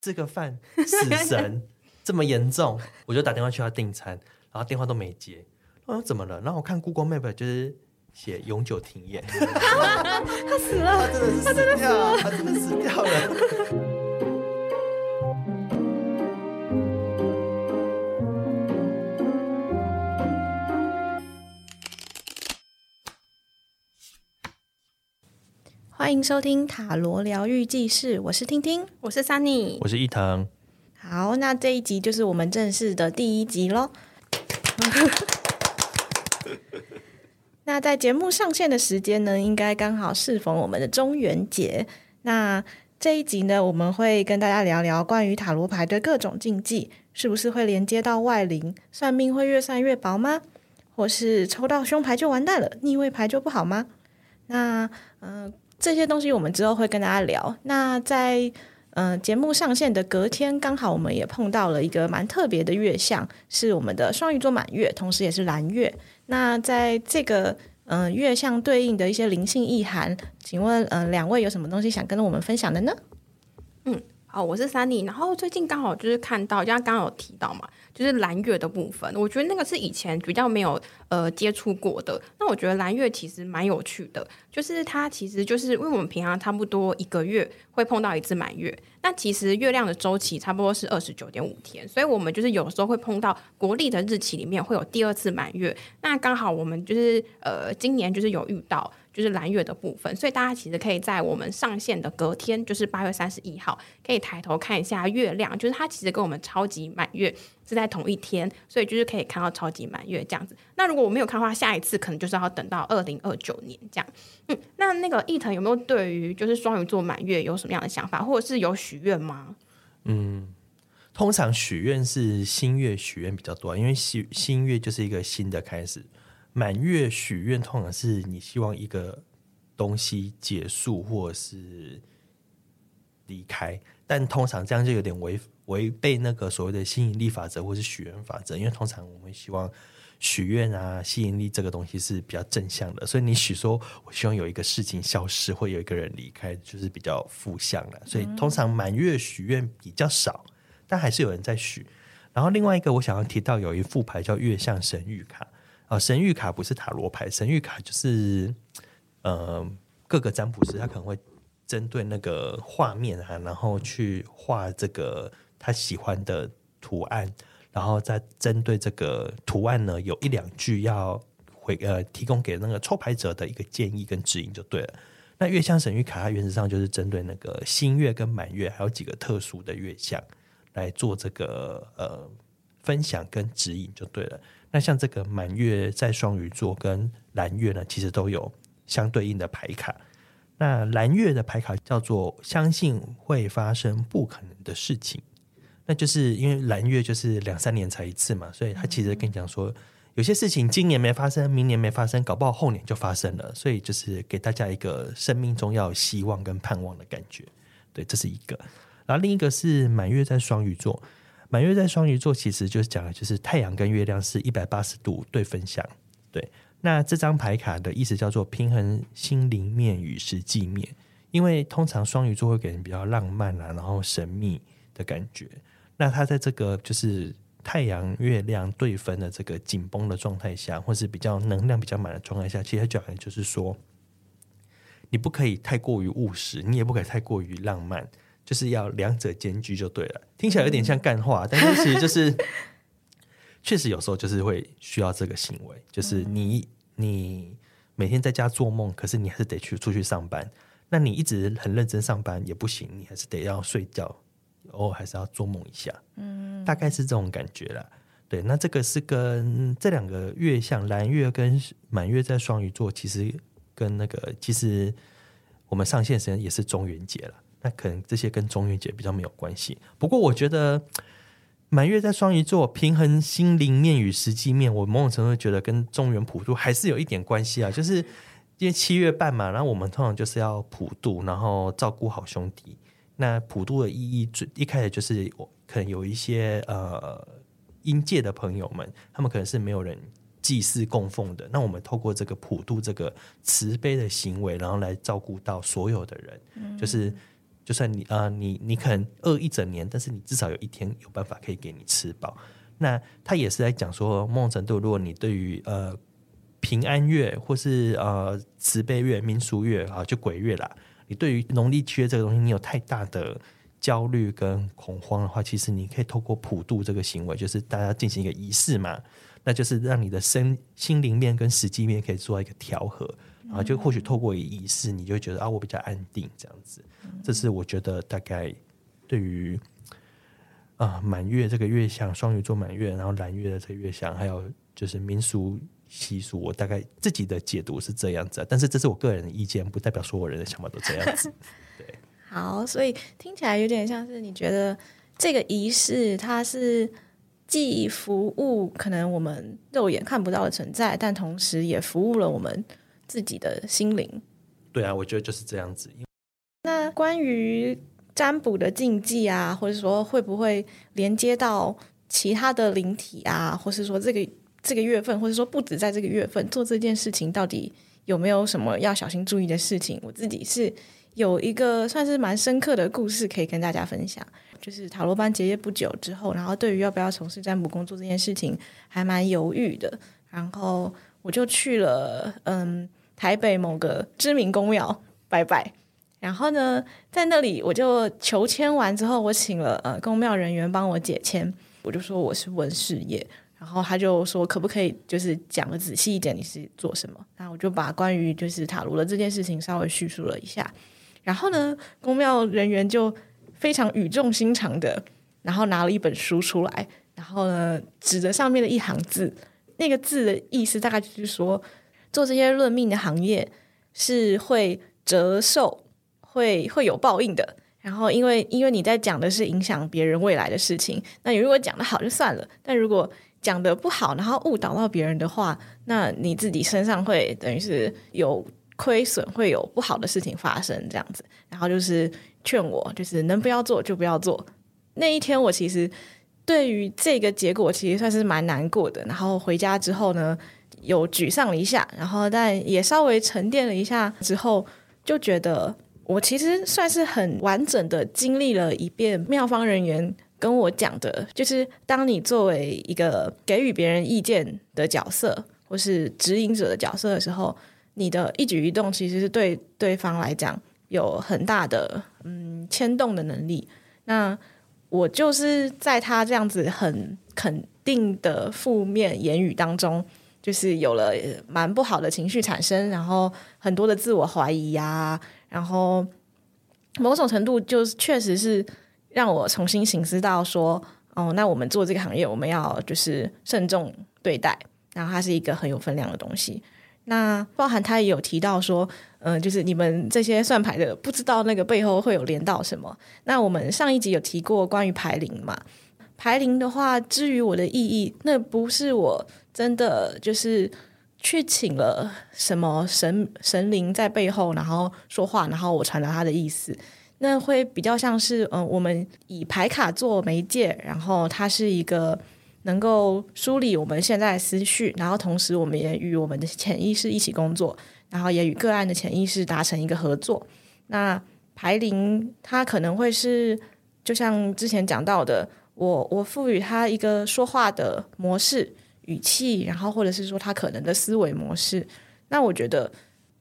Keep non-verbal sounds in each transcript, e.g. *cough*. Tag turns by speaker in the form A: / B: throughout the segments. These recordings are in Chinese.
A: 这个饭死神 *laughs* 这么严重，我就打电话去他订餐，然后电话都没接。我说怎么了？然后我看 Google Map 就是写永久停业，*laughs*
B: 他死了，
A: 他真的是死掉，他真的死掉了。
B: 欢迎收听塔罗疗愈记事，我是听听，
C: 我是 Sunny，
A: 我是一腾。
B: 好，那这一集就是我们正式的第一集喽。*laughs* 那在节目上线的时间呢，应该刚好适逢我们的中元节。那这一集呢，我们会跟大家聊聊关于塔罗牌的各种禁忌，是不是会连接到外灵？算命会越算越薄吗？或是抽到凶牌就完蛋了，逆位牌就不好吗？那嗯。呃这些东西我们之后会跟大家聊。那在嗯、节目上线的隔天，刚好我们也碰到了一个蛮特别的月相，是我们的双鱼座满月，同时也是蓝月。那在这个嗯、月相对应的一些灵性意涵，请问嗯、两位有什么东西想跟我们分享的呢？
C: 嗯，好，我是珊妮然后最近刚好就是看到，就像刚刚有提到嘛。就是蓝月的部分，我觉得那个是以前比较没有呃接触过的。那我觉得蓝月其实蛮有趣的，就是它其实就是因为我们平常差不多一个月会碰到一次满月，那其实月亮的周期差不多是二十九点五天，所以我们就是有时候会碰到国历的日期里面会有第二次满月。那刚好我们就是呃今年就是有遇到。就是蓝月的部分，所以大家其实可以在我们上线的隔天，就是八月三十一号，可以抬头看一下月亮，就是它其实跟我们超级满月是在同一天，所以就是可以看到超级满月这样子。那如果我没有看的话，下一次可能就是要等到二零二九年这样。嗯，那那个一腾有没有对于就是双鱼座满月有什么样的想法，或者是有许愿吗？
A: 嗯，通常许愿是新月许愿比较多，因为新新月就是一个新的开始。满月许愿通常是你希望一个东西结束或者是离开，但通常这样就有点违违背那个所谓的吸引力法则或是许愿法则，因为通常我们希望许愿啊，吸引力这个东西是比较正向的，所以你许说我希望有一个事情消失或有一个人离开，就是比较负向的，所以通常满月许愿比较少，但还是有人在许。然后另外一个我想要提到有一副牌叫月相神谕卡。啊，神谕卡不是塔罗牌，神谕卡就是，呃，各个占卜师他可能会针对那个画面啊，然后去画这个他喜欢的图案，然后再针对这个图案呢，有一两句要回呃提供给那个抽牌者的一个建议跟指引就对了。那月相神谕卡，它原则上就是针对那个新月跟满月，还有几个特殊的月相来做这个呃分享跟指引就对了。那像这个满月在双鱼座跟蓝月呢，其实都有相对应的牌卡。那蓝月的牌卡叫做相信会发生不可能的事情，那就是因为蓝月就是两三年才一次嘛，所以他其实跟你讲说，有些事情今年没发生，明年没发生，搞不好后年就发生了。所以就是给大家一个生命中要有希望跟盼望的感觉。对，这是一个。然后另一个是满月在双鱼座。满月在双鱼座，其实就是讲的，就是太阳跟月亮是一百八十度对分相。对，那这张牌卡的意思叫做平衡心灵面与实际面，因为通常双鱼座会给人比较浪漫啊，然后神秘的感觉。那它在这个就是太阳月亮对分的这个紧绷的状态下，或是比较能量比较满的状态下，其实讲的就是说，你不可以太过于务实，你也不可以太过于浪漫。就是要两者兼具就对了，听起来有点像干话，嗯、但是其 *laughs* 实就是确实有时候就是会需要这个行为，就是你你每天在家做梦，可是你还是得去出去上班，那你一直很认真上班也不行，你还是得要睡觉，偶尔还是要做梦一下，嗯，大概是这种感觉啦。对，那这个是跟这两个月相蓝月跟满月在双鱼座，其实跟那个其实我们上线时间也是中元节了。那可能这些跟中元节比较没有关系。不过我觉得满月在双鱼座，平衡心灵面与实际面，我某种程度觉得跟中原普渡还是有一点关系啊。就是因为七月半嘛，然后我们通常就是要普渡，然后照顾好兄弟。那普渡的意义，最一开始就是我可能有一些呃阴界的朋友们，他们可能是没有人祭祀供奉的。那我们透过这个普渡这个慈悲的行为，然后来照顾到所有的人，嗯、就是。就算你啊、你你可能饿一整年，但是你至少有一天有办法可以给你吃饱。那他也是在讲说，某种程度，如果你对于呃平安月或是呃慈悲月、民俗月啊，就鬼月啦，你对于农历七月这个东西，你有太大的焦虑跟恐慌的话，其实你可以透过普渡这个行为，就是大家进行一个仪式嘛，那就是让你的身心灵面跟实际面可以做一个调和，然后就或许透过仪式，你就会觉得啊，我比较安定这样子。这是我觉得大概对于。啊，满月这个月相，双鱼座满月，然后蓝月的这个月相，还有就是民俗习俗，我大概自己的解读是这样子，但是这是我个人的意见，不代表所有人的想法都这样子。*laughs* 对，
B: 好，所以听起来有点像是你觉得这个仪式它是既服务可能我们肉眼看不到的存在，但同时也服务了我们自己的心灵。
A: 对啊，我觉得就是这样子。
B: 那关于。占卜的禁忌啊，或者说会不会连接到其他的灵体啊，或是说这个这个月份，或者说不止在这个月份做这件事情，到底有没有什么要小心注意的事情？我自己是有一个算是蛮深刻的故事可以跟大家分享，就是塔罗班结业不久之后，然后对于要不要从事占卜工作这件事情还蛮犹豫的，然后我就去了嗯台北某个知名公庙拜拜。然后呢，在那里我就求签完之后，我请了呃宫庙人员帮我解签。我就说我是文事业，然后他就说可不可以就是讲的仔细一点，你是做什么？然后我就把关于就是塔罗的这件事情稍微叙述了一下。然后呢，宫庙人员就非常语重心长的，然后拿了一本书出来，然后呢指着上面的一行字，那个字的意思大概就是说，做这些论命的行业是会折寿。会会有报应的，然后因为因为你在讲的是影响别人未来的事情，那你如果讲得好就算了，但如果讲得不好，然后误导到别人的话，那你自己身上会等于是有亏损，会有不好的事情发生这样子。然后就是劝我，就是能不要做就不要做。那一天我其实对于这个结果其实算是蛮难过的。然后回家之后呢，有沮丧了一下，然后但也稍微沉淀了一下之后，就觉得。我其实算是很完整的经历了一遍妙方人员跟我讲的，就是当你作为一个给予别人意见的角色，或是指引者的角色的时候，你的一举一动其实是对对方来讲有很大的嗯牵动的能力。那我就是在他这样子很肯定的负面言语当中，就是有了蛮不好的情绪产生，然后很多的自我怀疑呀、然后，某种程度就是确实是让我重新醒思到说，哦，那我们做这个行业，我们要就是慎重对待。然后它是一个很有分量的东西。那包含他也有提到说，嗯、就是你们这些算牌的，不知道那个背后会有连到什么。那我们上一集有提过关于牌灵嘛？牌灵的话，至于我的意义，那不是我真的就是。去请了什么神神灵在背后，然后说话，然后我传达他的意思，那会比较像是嗯、我们以牌卡做媒介，然后它是一个能够梳理我们现在的思绪，然后同时我们也与我们的潜意识一起工作，然后也与个案的潜意识达成一个合作。那牌灵它可能会是，就像之前讲到的，我我赋予它一个说话的模式。语气，然后或者是说他可能的思维模式，那我觉得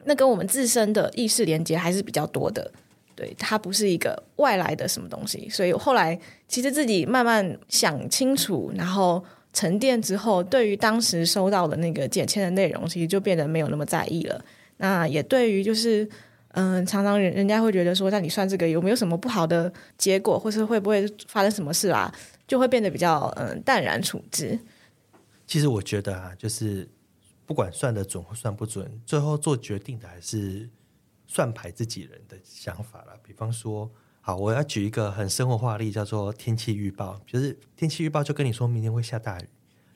B: 那跟我们自身的意识连接还是比较多的，对，它不是一个外来的什么东西。所以后来其实自己慢慢想清楚，然后沉淀之后，对于当时收到的那个解签的内容，其实就变得没有那么在意了。那也对于就是嗯、常常人人家会觉得说，那你算这个有没有什么不好的结果，或是会不会发生什么事啊，就会变得比较嗯、淡然处之。
A: 其实我觉得啊，就是不管算得准或算不准，最后做决定的还是算牌自己人的想法啦。比方说，好，我要举一个很生活化例，叫做天气预报，就是天气预报就跟你说明天会下大雨。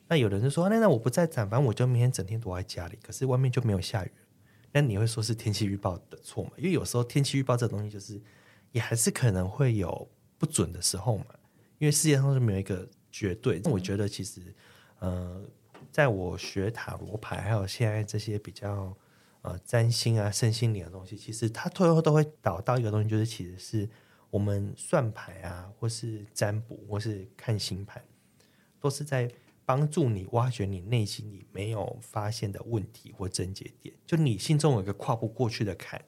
A: 那有人就说，那那我不在场，反正我就明天整天躲在家里。可是外面就没有下雨，那你会说是天气预报的错吗？因为有时候天气预报这东西，就是也还是可能会有不准的时候嘛。因为世界上是没有一个绝对。那我觉得其实。呃，在我学塔罗牌，还有现在这些比较呃占星啊、身心灵的东西，其实它最后都会导到一个东西，就是其实是我们算牌啊，或是占卜，或是看星盘，都是在帮助你挖掘你内心里没有发现的问题或症结点。就你心中有一个跨不过去的坎，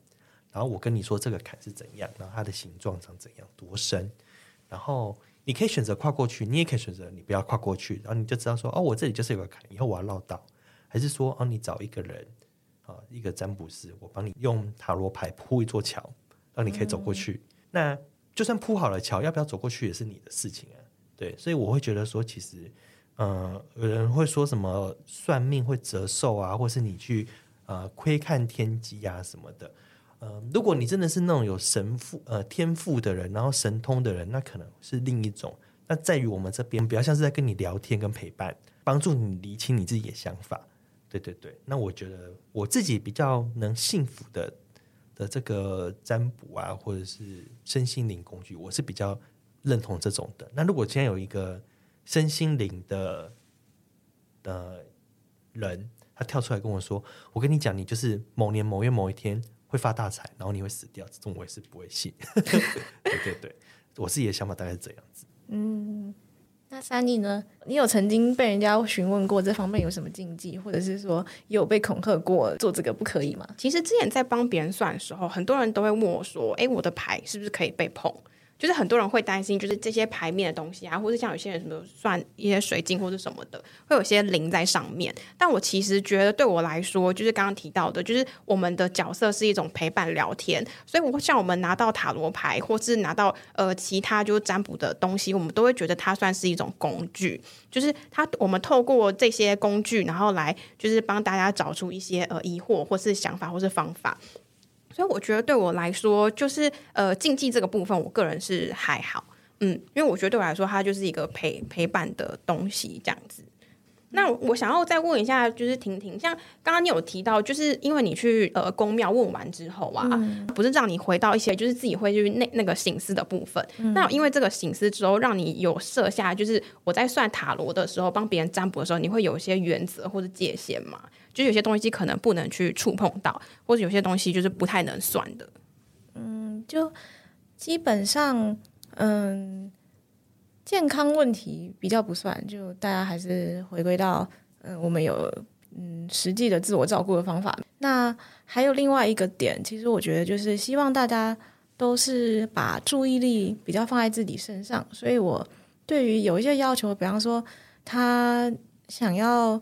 A: 然后我跟你说这个坎是怎样，然后它的形状长怎样，多深，然后你可以选择跨过去，你也可以选择你不要跨过去，然后你就知道说哦，我这里就是有个坎，以后我要绕道，还是说哦，你找一个人啊，一个占卜师，我帮你用塔罗牌铺一座桥，让你可以走过去。嗯、那就算铺好了桥，要不要走过去也是你的事情啊。对，所以我会觉得说，其实，嗯、呃，有人会说什么算命会折寿啊，或是你去呃窥看天机啊什么的。呃，如果你真的是那种有神赋呃天赋的人，然后神通的人，那可能是另一种。那在于我们这边比较像是在跟你聊天跟陪伴，帮助你理清你自己的想法。对对对，那我觉得我自己比较能幸福的。的这个占卜啊，或者是身心灵工具，我是比较认同这种的。那如果今天有一个身心灵的的人，他跳出来跟我说：“我跟你讲，你就是某年某月某一天会发大财，然后你会死掉。”这种我也是不会信。*laughs* 对对对，我自己的想法大概是这样子。
B: 嗯。那 Sunny 呢？你有曾经被人家询问过这方面有什么禁忌，或者是说有被恐吓过做这个不可以吗？
C: 其实之前在帮别人算的时候，很多人都会问我说：“诶，我的牌是不是可以被碰？”就是很多人会担心，就是这些牌面的东西啊，或者像有些人什么算一些水晶或者什么的，会有些灵在上面。但我其实觉得，对我来说，就是刚刚提到的，就是我们的角色是一种陪伴聊天。所以，我像我们拿到塔罗牌，或是拿到呃其他就是占卜的东西，我们都会觉得它算是一种工具。就是它，我们透过这些工具，然后来就是帮大家找出一些呃疑惑，或是想法，或是方法。所以我觉得对我来说，就是呃禁忌这个部分，我个人是还好，嗯，因为我觉得对我来说，它就是一个陪陪伴的东西这样子。那我想要再问一下，就是婷婷，像刚刚你有提到，就是因为你去呃宫庙问完之后啊，嗯、不是让你回到一些就是自己会去那那个醒思的部分。嗯、那因为这个醒思之后，让你有设下，就是我在算塔罗的时候，帮别人占卜的时候，你会有一些原则或者界限嘛？就有些东西可能不能去触碰到，或者有些东西就是不太能算的。
B: 嗯，就基本上，嗯。健康问题比较不算，就大家还是回归到，嗯，我们有嗯实际的自我照顾的方法。那还有另外一个点，其实我觉得就是希望大家都是把注意力比较放在自己身上。所以我对于有一些要求，比方说他想要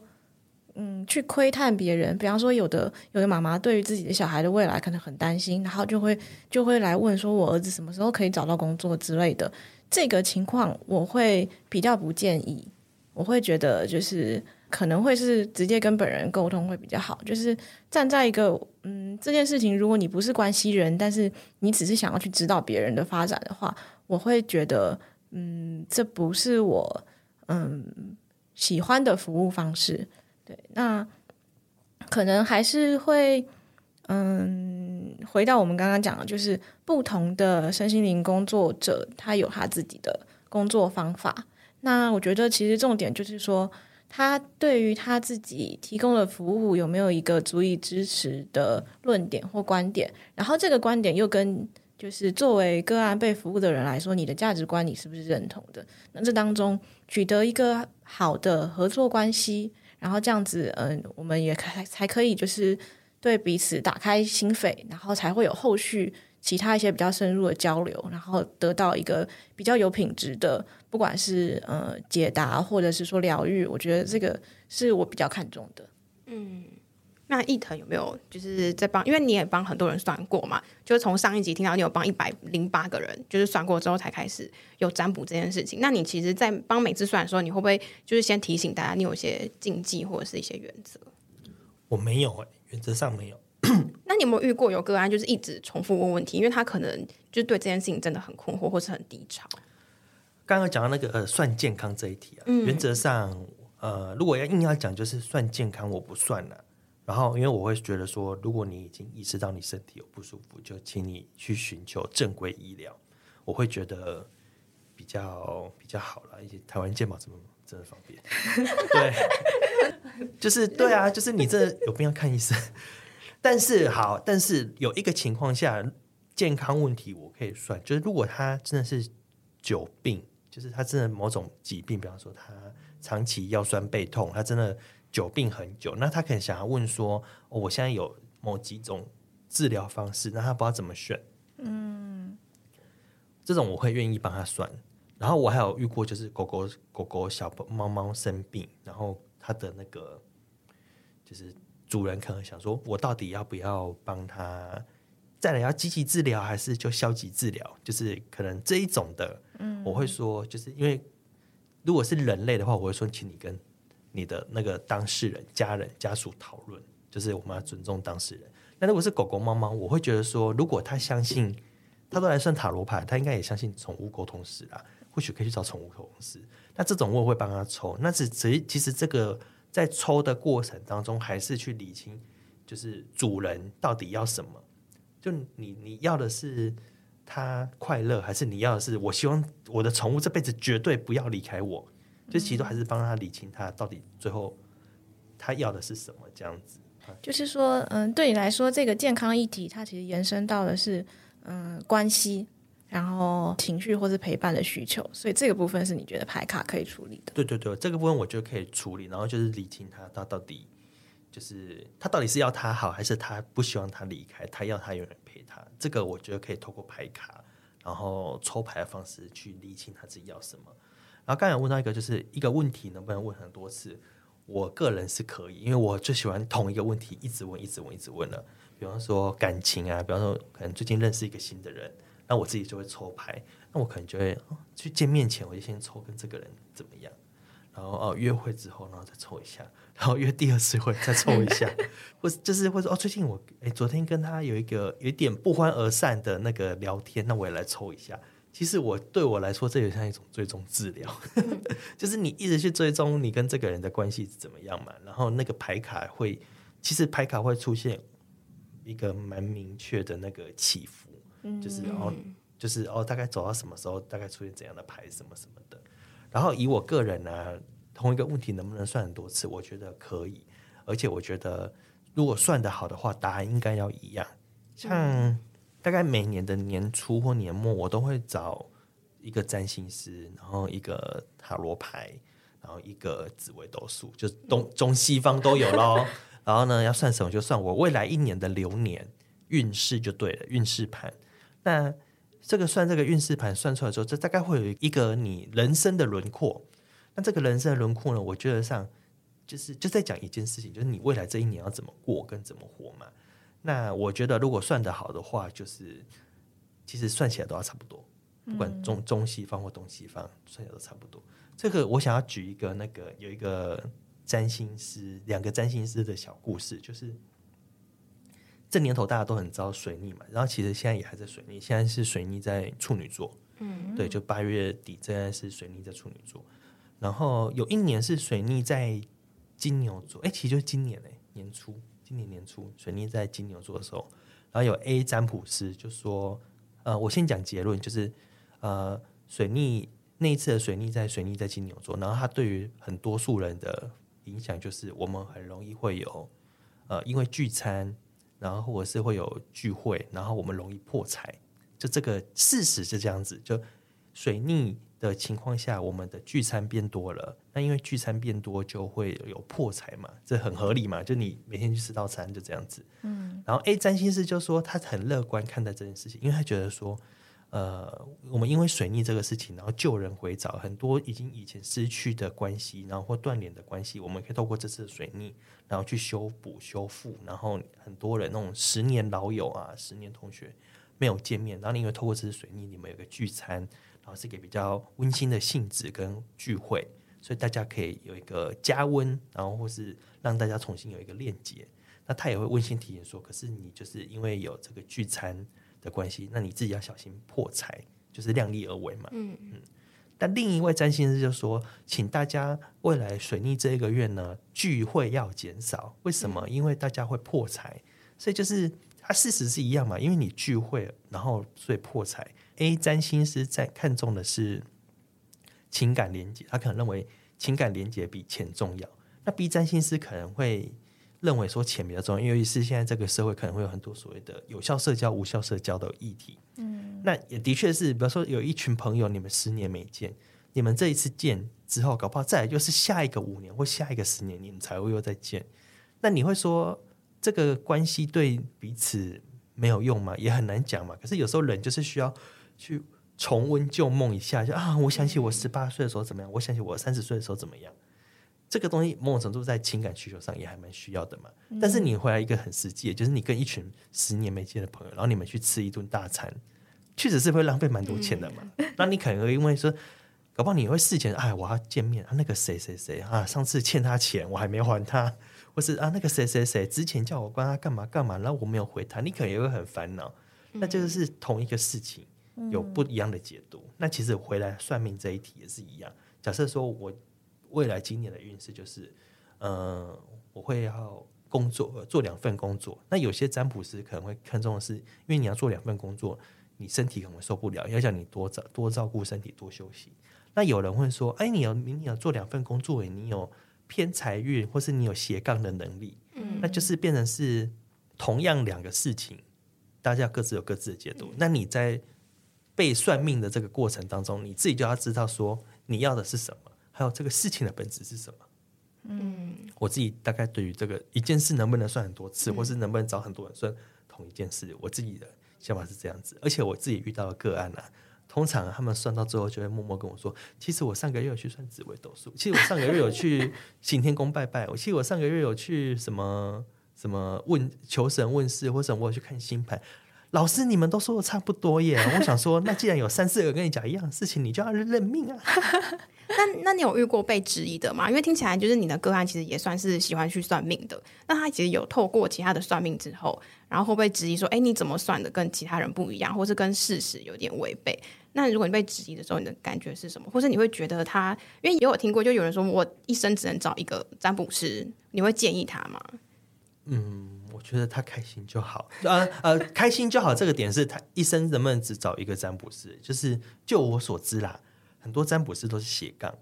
B: 嗯去窥探别人，比方说有的有的妈妈对于自己的小孩的未来可能很担心，然后就会就会来问说，我儿子什么时候可以找到工作之类的。这个情况我会比较不建议，我会觉得就是可能会是直接跟本人沟通会比较好，就是站在一个嗯这件事情，如果你不是关系人，但是你只是想要去指导别人的发展的话，我会觉得嗯这不是我嗯喜欢的服务方式，那可能还是会。嗯，回到我们刚刚讲的，就是不同的身心灵工作者，他有他自己的工作方法。那我觉得，其实重点就是说，他对于他自己提供的服务有没有一个足以支持的论点或观点，然后这个观点又跟就是作为个案被服务的人来说，你的价值观你是不是认同的？那这当中取得一个好的合作关系，然后这样子，嗯，我们也才才可以就是。对彼此打开心扉，然后才会有后续其他一些比较深入的交流，然后得到一个比较有品质的，不管是呃解答或者是说疗愈，我觉得这个是我比较看重的。
C: 嗯，那伊藤有没有就是在帮？因为你也帮很多人算过嘛，就是从上一集听到你有帮一百零八个人，就是算过之后才开始有占卜这件事情。那你其实，在帮每次算的时候，你会不会就是先提醒大家，你有一些禁忌或者是一些原则？
A: 我没有哎、欸。原则上没有。*coughs*
C: 那你有没有遇过有个案，就是一直重复问问题，因为他可能就对这件事情真的很困惑，或是很低潮。
A: 刚刚讲到那个呃算健康这一题啊，嗯、原则上呃如果要硬要讲，就是算健康我不算了。然后因为我会觉得说，如果你已经意识到你身体有不舒服，就请你去寻求正规医疗，我会觉得比较比较好了。而且台湾健保这么真的方便，*laughs* 对。就是对啊，就是你这有必要看医生。但是好，但是有一个情况下，健康问题我可以算，就是如果他真的是久病，就是他真的某种疾病，比方说他长期腰酸背痛，他真的久病很久，那他可能想要问说，哦，我现在有某几种治疗方式，那他不知道怎么选，嗯，这种我会愿意帮他算。然后我还有遇过，就是狗狗、狗狗、小猫猫生病，然后它的那个就是主人可能想说，我到底要不要帮他再来要积极治疗，还是就消极治疗？就是可能这一种的，嗯，我会说，就是因为如果是人类的话，我会说，请你跟你的那个当事人、家人、家属讨论，就是我们要尊重当事人。那如果是狗狗、猫猫，我会觉得说，如果他相信，他都来算塔罗牌，他应该也相信宠物沟通师啦。或许可以去找宠物沟通师，那这种我也会帮他抽。那只只其实这个在抽的过程当中，还是去理清，就是主人到底要什么。就你你要的是他快乐，还是你要的是我希望我的宠物这辈子绝对不要离开我？就其实都还是帮他理清他到底最后他要的是什么这样子。
B: 就是说，嗯，对你来说，这个健康议题，它其实延伸到的是嗯关系。然后情绪或是陪伴的需求，所以这个部分是你觉得牌卡可以处理的。
A: 对对对，这个部分我觉得可以处理。然后就是理清他，他到底就是他到底是要他好，还是他不希望他离开，他要他有人陪他。这个我觉得可以透过牌卡，然后抽牌的方式去理清他自己要什么。然后刚才问到一个，就是一个问题能不能问很多次？我个人是可以，因为我最喜欢同一个问题一直问、一直问、一直问了。比方说感情啊，比方说可能最近认识一个新的人。那我自己就会抽牌，那我可能就会去见面前，我就先抽跟这个人怎么样，然后哦约会之后，然后再抽一下，然后约第二次会再抽一下，*laughs* 或就是或者哦最近我哎昨天跟他有一个有一点不欢而散的那个聊天，那我也来抽一下。其实我对我来说，这也像一种追踪治疗，*laughs* 就是你一直去追踪你跟这个人的关系怎么样嘛，然后那个牌卡会，其实牌卡会出现一个蛮明确的那个起伏。就是哦，就是哦，大概走到什么时候，大概出现怎样的牌，什么什么的。然后以我个人呢、啊，同一个问题能不能算很多次？我觉得可以，而且我觉得如果算得好的话，答案应该要一样。像大概每年的年初或年末，我都会找一个占星师，然后一个塔罗牌，然后一个紫微斗数，就东中西方都有咯。然后呢，要算什么就算我未来一年的流年运势就对了，运势盘。那这个算这个运势盘算出来之后，这大概会有一个你人生的轮廓。那这个人生的轮廓呢，我觉得上就是就在讲一件事情，就是你未来这一年要怎么过跟怎么活嘛。那我觉得如果算得好的话，就是其实算起来都要差不多，不管中中西方或东西方，算起来都差不多。这个我想要举一个那个有一个占星师，两个占星师的小故事，就是。这年头大家都很知道水逆嘛，然后其实现在也还在水逆，现在是水逆在处女座，嗯，对，就八月底现在是水逆在处女座，然后有一年是水逆在金牛座，哎，其实就是今年哎，年初，今年年初水逆在金牛座的时候，然后有 A 占卜师就说，呃，我先讲结论，就是呃，水逆那一次的水逆在水逆在金牛座，然后它对于很多数人的影响就是我们很容易会有呃，因为聚餐。然后或者是会有聚会，然后我们容易破财，就这个事实是这样子。就水逆的情况下，我们的聚餐变多了，那因为聚餐变多就会有破财嘛，这很合理嘛。就你每天去吃到餐就这样子。嗯。然后 A 占星师就说他很乐观看待这件事情，因为他觉得说。呃，我们因为水逆这个事情，然后救人回找，很多已经以前失去的关系，然后或断联的关系，我们可以透过这次的水逆，然后去修补、修复。然后很多人那种十年老友啊、十年同学没有见面，然后你因为透过这次水逆，你们有个聚餐，然后是一个比较温馨的性质跟聚会，所以大家可以有一个加温，然后或是让大家重新有一个链接。那他也会温馨提醒说，可是你就是因为有这个聚餐。的关系，那你自己要小心破财，就是量力而为嘛。嗯嗯。但另一位占星师就说，请大家未来水逆这一个月呢，聚会要减少。为什么？因为大家会破财，所以就是它事实是一样嘛。因为你聚会，然后所以破财。A 占星师在看重的是情感连接，他可能认为情感连接比钱重要。那 B 占星师可能会认为说钱比较重要，尤其是现在这个社会可能会有很多所谓的有效社交、无效社交的议题。嗯，那也的确是，比如说有一群朋友，你们十年没见，你们这一次见之后，搞不好再来就是下一个五年或下一个十年，你们才会又再见。那你会说这个关系对彼此没有用吗？也很难讲嘛。可是有时候人就是需要去重温旧梦一下，就啊，我想起我十八岁的时候怎么样，我想起我三十岁的时候怎么样。这个东西某种程度在情感需求上也还蛮需要的嘛。嗯、但是你回来一个很实际，就是你跟一群十年没见的朋友，然后你们去吃一顿大餐，确实是会浪费蛮多钱的嘛。那、嗯、你可能会因为说，搞不好你会事前哎，我要见面啊，那个谁谁谁啊，上次欠他钱我还没还他，或是啊那个谁谁谁之前叫我帮他干嘛干嘛，然后我没有回他，你可能也会很烦恼。那这个是同一个事情有不一样的解读。嗯、那其实回来算命这一题也是一样。假设说我。未来今年的运势就是，呃，我会要工作做两份工作。那有些占卜师可能会看重的是，因为你要做两份工作，你身体可能会受不了，要叫你多照多照顾身体，多休息。那有人会说，哎，你要明年要做两份工作，你有偏财运，或是你有斜杠的能力，嗯，那就是变成是同样两个事情，大家各自有各自的解读。嗯，那你在被算命的这个过程当中，你自己就要知道说你要的是什么。还有这个事情的本质是什么？嗯，我自己大概对于这个一件事能不能算很多次，嗯、或是能不能找很多人算同一件事，我自己的想法是这样子。而且我自己遇到的个案啊，通常他们算到最后就会默默跟我说：“其实我上个月有去算紫微斗数，其实我上个月有去行天宫拜拜，我其实我上个月有去什么什么问求神问事，或者我有去看星盘。”老师，你们都说的差不多耶。*laughs* 我想说，那既然有三四个跟你讲一样的事情，你就要认命啊。*laughs*
C: 那那你有遇过被质疑的吗？因为听起来就是你的个案其实也算是喜欢去算命的。那他其实有透过其他的算命之后，然后会不会质疑说，哎，你怎么算的跟其他人不一样，或是跟事实有点违背？那如果你被质疑的时候，你的感觉是什么？或是你会觉得他，因为也有听过，就有人说我一生只能找一个占卜师，你会建议他吗？
A: 嗯。我觉得他开心就好，*laughs* 呃呃，开心就好。这个点是他一生能不能只找一个占卜师？就是就我所知啦，很多占卜师都是斜杠，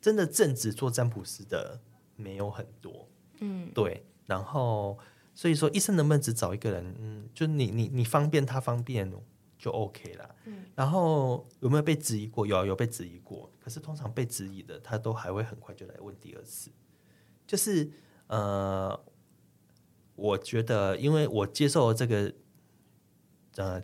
A: 真的正职做占卜师的没有很多。嗯，对。然后所以说，一生能不能只找一个人？嗯，就你你你方便他方便就 OK 了。嗯。然后有没有被质疑过？有有被质疑过。可是通常被质疑的，他都还会很快就来问第二次。就是呃。我觉得，因为我接受这个呃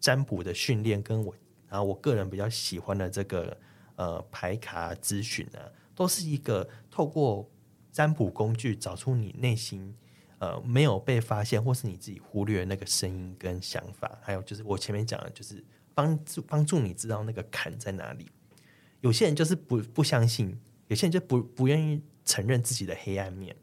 A: 占卜的训练，跟我然后我个人比较喜欢的这个呃牌卡咨询呢，都是一个透过占卜工具找出你内心呃没有被发现或是你自己忽略那个声音跟想法，还有就是我前面讲的，就是帮助帮助你知道那个坎在哪里。有些人就是不不相信，有些人就不不愿意承认自己的黑暗面。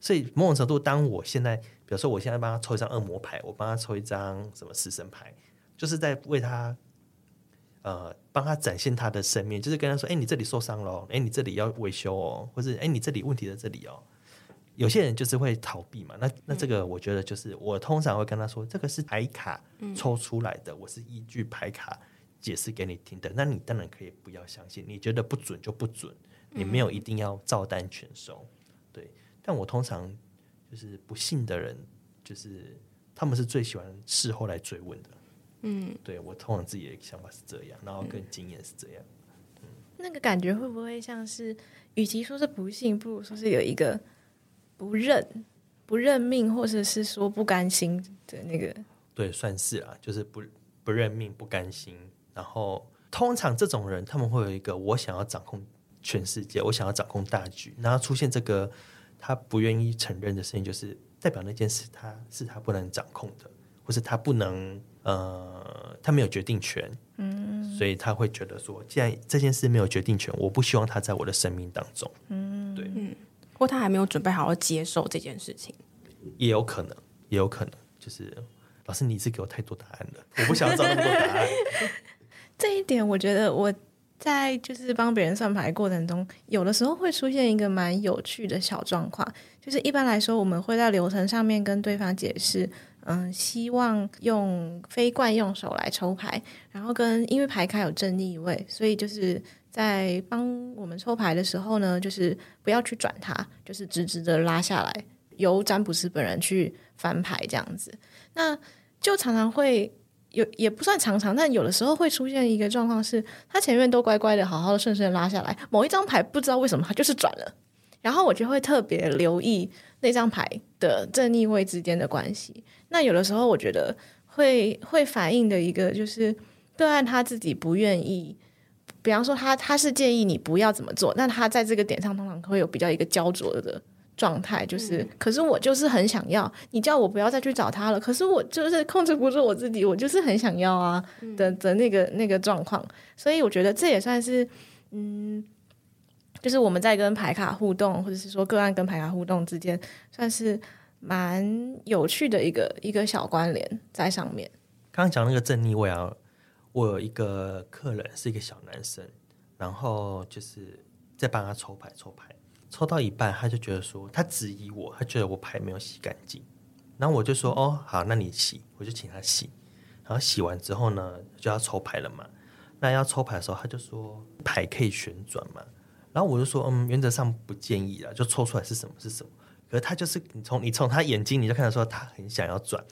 A: 所以某种程度，当我现在，比如说我现在帮他抽一张恶魔牌，我帮他抽一张什么死神牌，就是在为他，呃，帮他展现他的生命，就是跟他说，哎，你这里受伤了，哎，你这里要维修哦，或者哎，你这里问题在这里哦。有些人就是会逃避嘛，那那这个我觉得就是我通常会跟他说，这个是牌卡抽出来的，我是依据牌卡解释给你听的，那你当然可以不要相信，你觉得不准就不准，你没有一定要照单全收。但我通常就是不信的人，就是他们是最喜欢事后来追问的。嗯，对，我通常自己的想法是这样，然后跟经验是这样。
B: 嗯，那个感觉会不会像是，与其说是不信，不如说是有一个不认、不认命，或者是说不甘心的那个？
A: 对，算是啊，就是不不认命、不甘心。然后通常这种人，他们会有一个我想要掌控全世界，我想要掌控大局，然后出现这个。他不愿意承认的事情，就是代表那件事他是他不能掌控的，或是他不能呃，他没有决定权，嗯，所以他会觉得说，既然这件事没有决定权，我不希望他在我的生命当中，嗯，对，
C: 嗯，或他还没有准备好好接受这件事情，
A: 也有可能，也有可能，就是老师，你一次给我太多答案了，我不想要找那么多答案。*laughs*
B: 这一点，我觉得我。在就是帮别人算牌过程中，有的时候会出现一个蛮有趣的小状况，就是一般来说，我们会在流程上面跟对方解释，嗯，希望用非惯用手来抽牌，然后跟因为牌卡有正逆位，所以就是在帮我们抽牌的时候呢，就是不要去转它，就是直直的拉下来。由占卜师本人去翻牌这样子，那就常常会有也不算常常，但有的时候会出现一个状况是，他前面都乖乖的、好好的、顺顺拉下来，某一张牌不知道为什么他就是转了，然后我就会特别留意那张牌的正逆位之间的关系。那有的时候我觉得会会反映的一个就是个案他自己不愿意。比方说他，他是建议你不要怎么做，那他在这个点上通常会有比较一个焦灼的状态，就是，嗯、可是我就是很想要，你叫我不要再去找他了，可是我就是 *laughs* 控制不住我自己，我就是很想要啊的的那个那个状况，所以我觉得这也算是，嗯，就是我们在跟牌卡互动，或者是说个案跟牌卡互动之间，算是蛮有趣的一个一个小关联在上面。
A: 刚刚讲那个正逆位啊。我有一个客人是一个小男生，然后就是在帮他抽牌，抽牌抽到一半，他就觉得说他质疑我，他觉得我牌没有洗干净，然后我就说哦好，那你洗，我就请他洗，然后洗完之后呢就要抽牌了嘛，那要抽牌的时候他就说牌可以旋转嘛，然后我就说嗯原则上不建议啊，就抽出来是什么是什么，可是他就是你从你从他眼睛你就看到说他很想要转。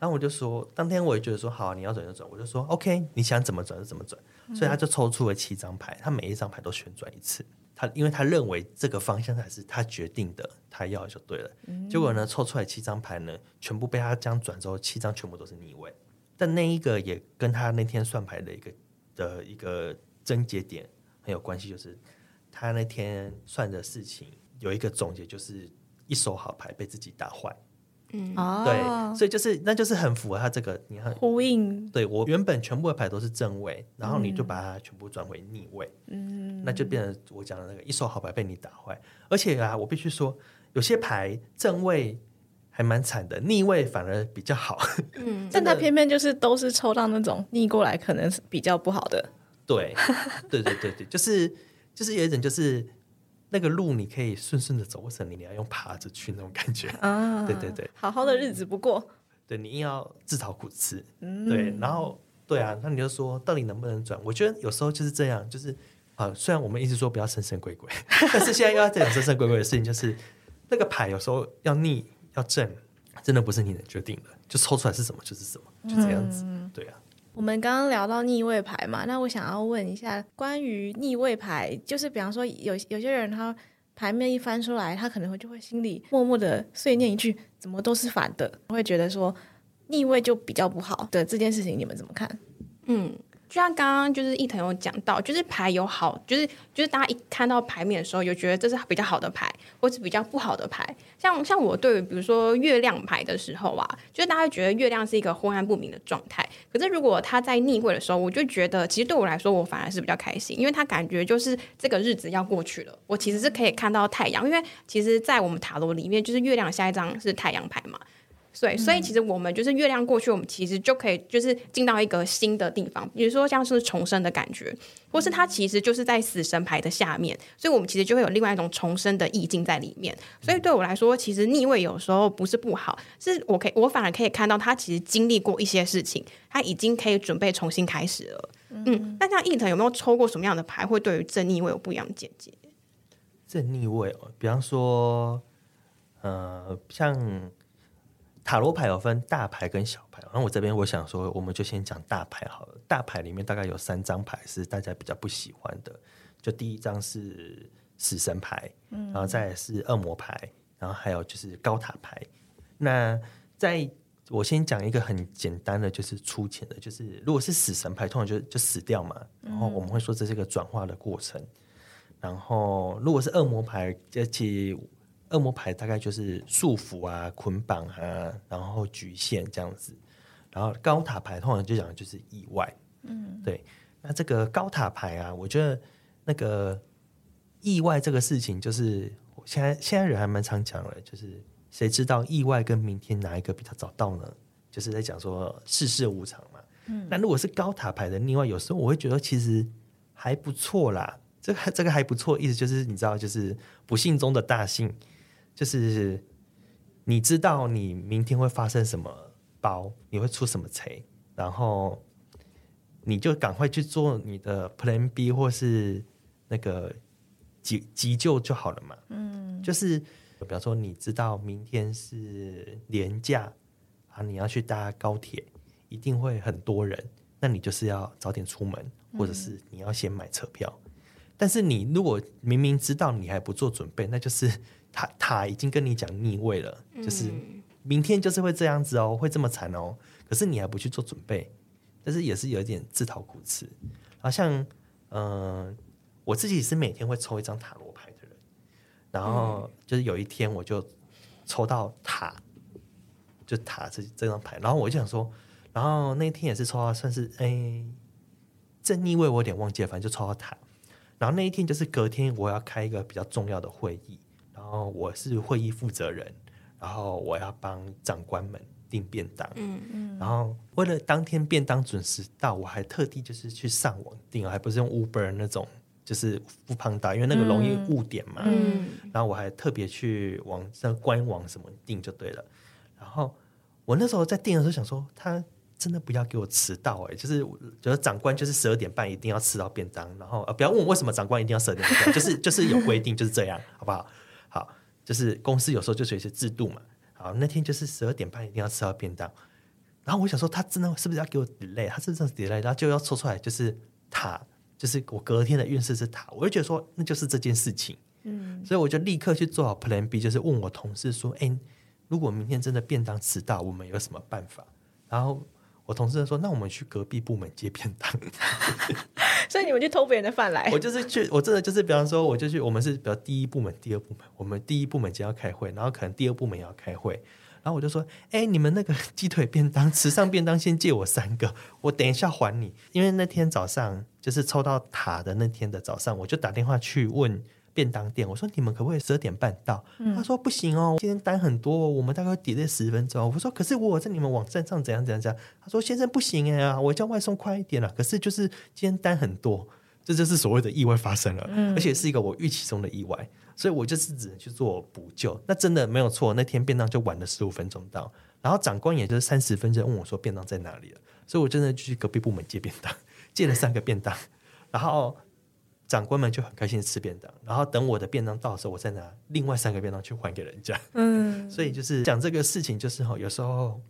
A: 然后我就说，当天我也觉得说，好，你要转就转。我就说，OK，你想怎么转就怎么转。所以他就抽出了七张牌，他每一张牌都旋转一次。他因为他认为这个方向才是他决定的，他要就对了。结果呢，抽出来七张牌呢，全部被他这样转之后，七张全部都是逆位。但那一个也跟他那天算牌的一个的一个症结点很有关系，就是他那天算的事情有一个总结，就是一手好牌被自己打坏。
B: 嗯，
A: 对，所以就是，那就是很符合他这个，你看
B: 呼应。
A: 对，我原本全部的牌都是正位，然后你就把它全部转回逆位，嗯，那就变成我讲的那个一手好牌被你打坏。而且啊，我必须说，有些牌正位还蛮惨的，逆位反而比较好。*laughs* 嗯，
B: 但他偏偏就是都是抽到那种逆过来，可能是比较不好的。
A: 对，对对对对，就是就是有一种就是。那个路你可以顺顺的走，或者你你要用爬着去那种感觉 *laughs* 啊？对对对，
B: 好好的日子不过，
A: 对你硬要自讨苦吃，嗯，对，然后对啊，那你就说到底能不能转？我觉得有时候就是这样，就是啊，虽然我们一直说不要神神鬼鬼，*laughs* 但是现在又要讲神神鬼鬼的事情，就是那个牌有时候要逆要正，真的不是你能决定的，就抽出来是什么就是什么，就这样子，嗯、对啊。
B: 我们刚刚聊到逆位牌嘛，那我想要问一下，关于逆位牌，就是比方说有有些人他牌面一翻出来，他可能会就会心里默默的碎念一句，怎么都是反的，会觉得说逆位就比较不好的这件事情，你们怎么看？嗯。就像刚刚就是一藤有讲到，就是牌有好，就是就是大家一看到牌面的时候，有觉得这是比较好的牌，或是比较不好的牌。像像我对比如说月亮牌的时候啊，就是大家觉得月亮是一个昏暗不明的状态。可是如果它在逆位的时候，我就觉得其实对我来说，我反而是比较开心，因为它感觉就是这个日子要过去了。我其实是可以看到太阳，因为其实，在我们塔罗里面，就是月亮下一张是太阳牌嘛。对，所以其实我们就是月亮过去，我们其实就可以就是进到一个新的地方，比如说像是重生的感觉，或是它其实就是在死神牌的下面，所以我们其实就会有另外一种重生的意境在里面。所以对我来说，其实逆位有时候不是不好，是我可以我反而可以看到他其实经历过一些事情，他已经可以准备重新开始了。嗯，那像一腾有没有抽过什么样的牌，会对于正逆位有不一样的见解？
A: 正逆位哦，比方说，呃，像。塔罗牌有分大牌跟小牌，然后我这边我想说，我们就先讲大牌好了。大牌里面大概有三张牌是大家比较不喜欢的，就第一张是死神牌，然后再是恶魔牌，然后还有就是高塔牌。那在我先讲一个很简单的，就是粗浅的，就是如果是死神牌，通常就就死掉嘛，然后我们会说这是一个转化的过程。然后如果是恶魔牌，这其恶魔牌大概就是束缚啊、捆绑啊，然后局限这样子。然后高塔牌通常就讲的就是意外。嗯，对。那这个高塔牌啊，我觉得那个意外这个事情，就是现在现在人还蛮常讲的，就是谁知道意外跟明天哪一个比较早到呢？就是在讲说世事无常嘛。嗯。那如果是高塔牌的另外，有时候我会觉得其实还不错啦。这个这个还不错，意思就是你知道，就是不幸中的大幸。就是你知道你明天会发生什么包，你会出什么车，然后你就赶快去做你的 Plan B 或是那个急急救就好了嘛。嗯，就是比方说，你知道明天是年假啊，你要去搭高铁，一定会很多人，那你就是要早点出门，或者是你要先买车票。嗯、但是你如果明明知道你还不做准备，那就是他他已经跟你讲逆位了，就是明天就是会这样子哦，会这么惨哦。可是你还不去做准备，但是也是有一点自讨苦吃。好像嗯、呃，我自己是每天会抽一张塔罗牌的人，然后就是有一天我就抽到塔，就塔这这张牌，然后我就想说，然后那天也是抽到算是哎正逆位，我有点忘记了，反正就抽到塔。然后那一天就是隔天我要开一个比较重要的会议，然后我是会议负责人，然后我要帮长官们。订便当，嗯嗯，然后为了当天便当准时到，我还特地就是去上网订，还不是用 Uber 那种，就是 foodpanda，因为那个容易误点嘛，嗯，然后我还特别去网上官网什么订就对了。然后我那时候在订的时候想说，他真的不要给我迟到哎、欸，就是觉得长官就是十二点半一定要吃到便当，然后呃不要问我为什么长官一定要十二点半，*laughs* 就是就是有规定就是这样，好不好？好，就是公司有时候就是有些制度嘛。好，那天就是十二点半一定要吃到便当，然后我想说他真的是不是要给我 delay？他是这样 delay？然后就要抽出来就是塔，就是我隔天的运势是塔，我就觉得说那就是这件事情，嗯，所以我就立刻去做好 Plan B，就是问我同事说，哎，如果明天真的便当迟到，我们有什么办法？然后我同事说，那我们去隔壁部门接便当。*laughs*
B: 所以你们去偷别人的饭来？
A: 我就是去，我真的就是，比方说，我就去，我们是比较第一部门、第二部门，我们第一部门今天要开会，然后可能第二部门也要开会，然后我就说，哎，你们那个 *laughs* 鸡腿便当、池上便当先借我三个，我等一下还你。因为那天早上就是抽到塔的那天的早上，我就打电话去问。便当店，我说你们可不可以十二点半到？嗯、他说不行哦，今天单很多，我们大概 delay 十分钟。我说可是我在你们网站上怎样怎样怎样。他说先生不行哎啊，我叫外送快一点了。可是就是今天单很多，这就是所谓的意外发生了，嗯、而且是一个我预期中的意外，所以我就是只能去做补救。那真的没有错，那天便当就晚了十五分钟到，然后长官也就是三十分钟问我说便当在哪里了，所以我真的就去隔壁部门借便当，借了三个便当，然后。长官们就很开心吃便当，然后等我的便当到的时候，我再拿另外三个便当去还给人家。嗯，所以就是讲这个事情，就是哈，有时候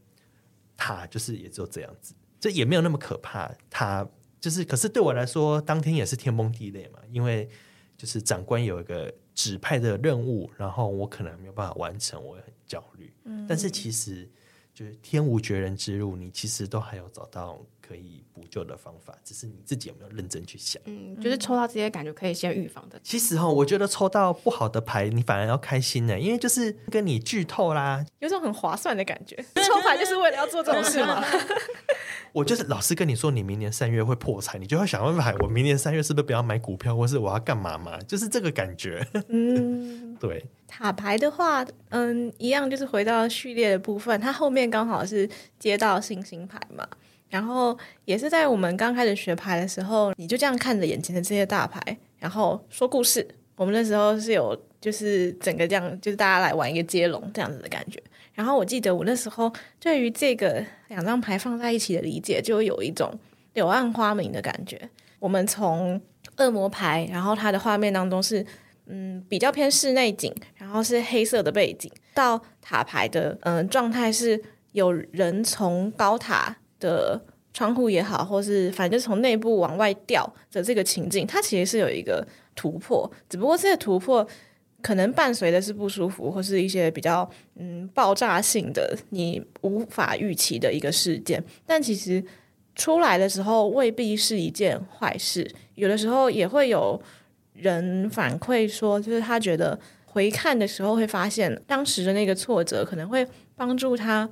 A: 他就是也只有这样子，这也没有那么可怕。他就是，可是对我来说，当天也是天崩地裂嘛，因为就是长官有一个指派的任务，然后我可能没有办法完成，我也很焦虑。嗯，但是其实就是天无绝人之路，你其实都还有找到。可以补救的方法，只是你自己有没有认真去想？
C: 嗯，就是抽到这些感觉可以先预防的。
A: 其实哈，我觉得抽到不好的牌，你反而要开心呢，因为就是跟你剧透啦，
B: 有种很划算的感觉。抽牌就是为了要做这种事吗？*laughs*
A: 我就是老师跟你说，你明年三月会破财，你就会想办法，我明年三月是不是不要买股票，或是我要干嘛嘛？就是这个感觉。*laughs* 嗯，对。
B: 塔牌的话，嗯，一样就是回到序列的部分，它后面刚好是接到星星牌嘛。然后也是在我们刚开始学牌的时候，你就这样看着眼前的这些大牌，然后说故事。我们那时候是有就是整个这样，就是大家来玩一个接龙这样子的感觉。然后我记得我那时候对于这个两张牌放在一起的理解，就有一种柳暗花明的感觉。我们从恶魔牌，然后它的画面当中是嗯比较偏室内景，然后是黑色的背景，到塔牌的嗯状态是有人从高塔。的窗户也好，或是反正从内部往外掉的这个情境，它其实是有一个突破，只不过这个突破可能伴随的是不舒服，或是一些比较嗯爆炸性的你无法预期的一个事件。但其实出来的时候未必是一件坏事，有的时候也会有人反馈说，就是他觉得回看的时候会发现当时的那个挫折可能会帮助他。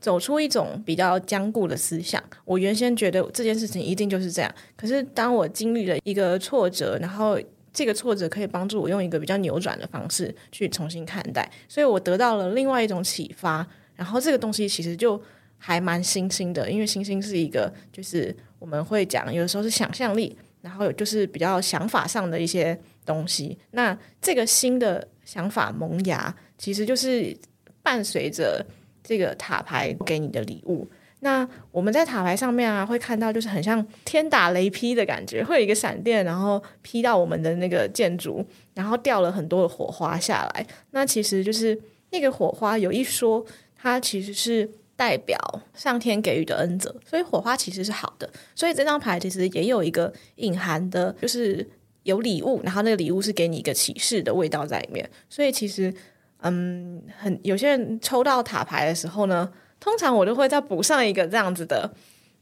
B: 走出一种比较僵固的思想。我原先觉得这件事情一定就是这样，可是当我经历了一个挫折，然后这个挫折可以帮助我用一个比较扭转的方式去重新看待，所以我得到了另外一种启发。然后这个东西其实就还蛮新兴的，因为新兴是一个就是我们会讲有的时候是想象力，然后就是比较想法上的一些东西。那这个新的想法萌芽，其实就是伴随着。这个塔牌给你的礼物，那我们在塔牌上面啊，会看到就是很像天打雷劈的感觉，会有一个闪电，然后劈到我们的那个建筑，然后掉了很多的火花下来。那其实就是那个火花有一说，它其实是代表上天给予的恩泽，所以火花其实是好的。所以这张牌其实也有一个隐含的，就是有礼物，然后那个礼物是给你一个启示的味道在里面。所以其实，嗯，很有些人抽到塔牌的时候呢。通常我都会再补上一个这样子的，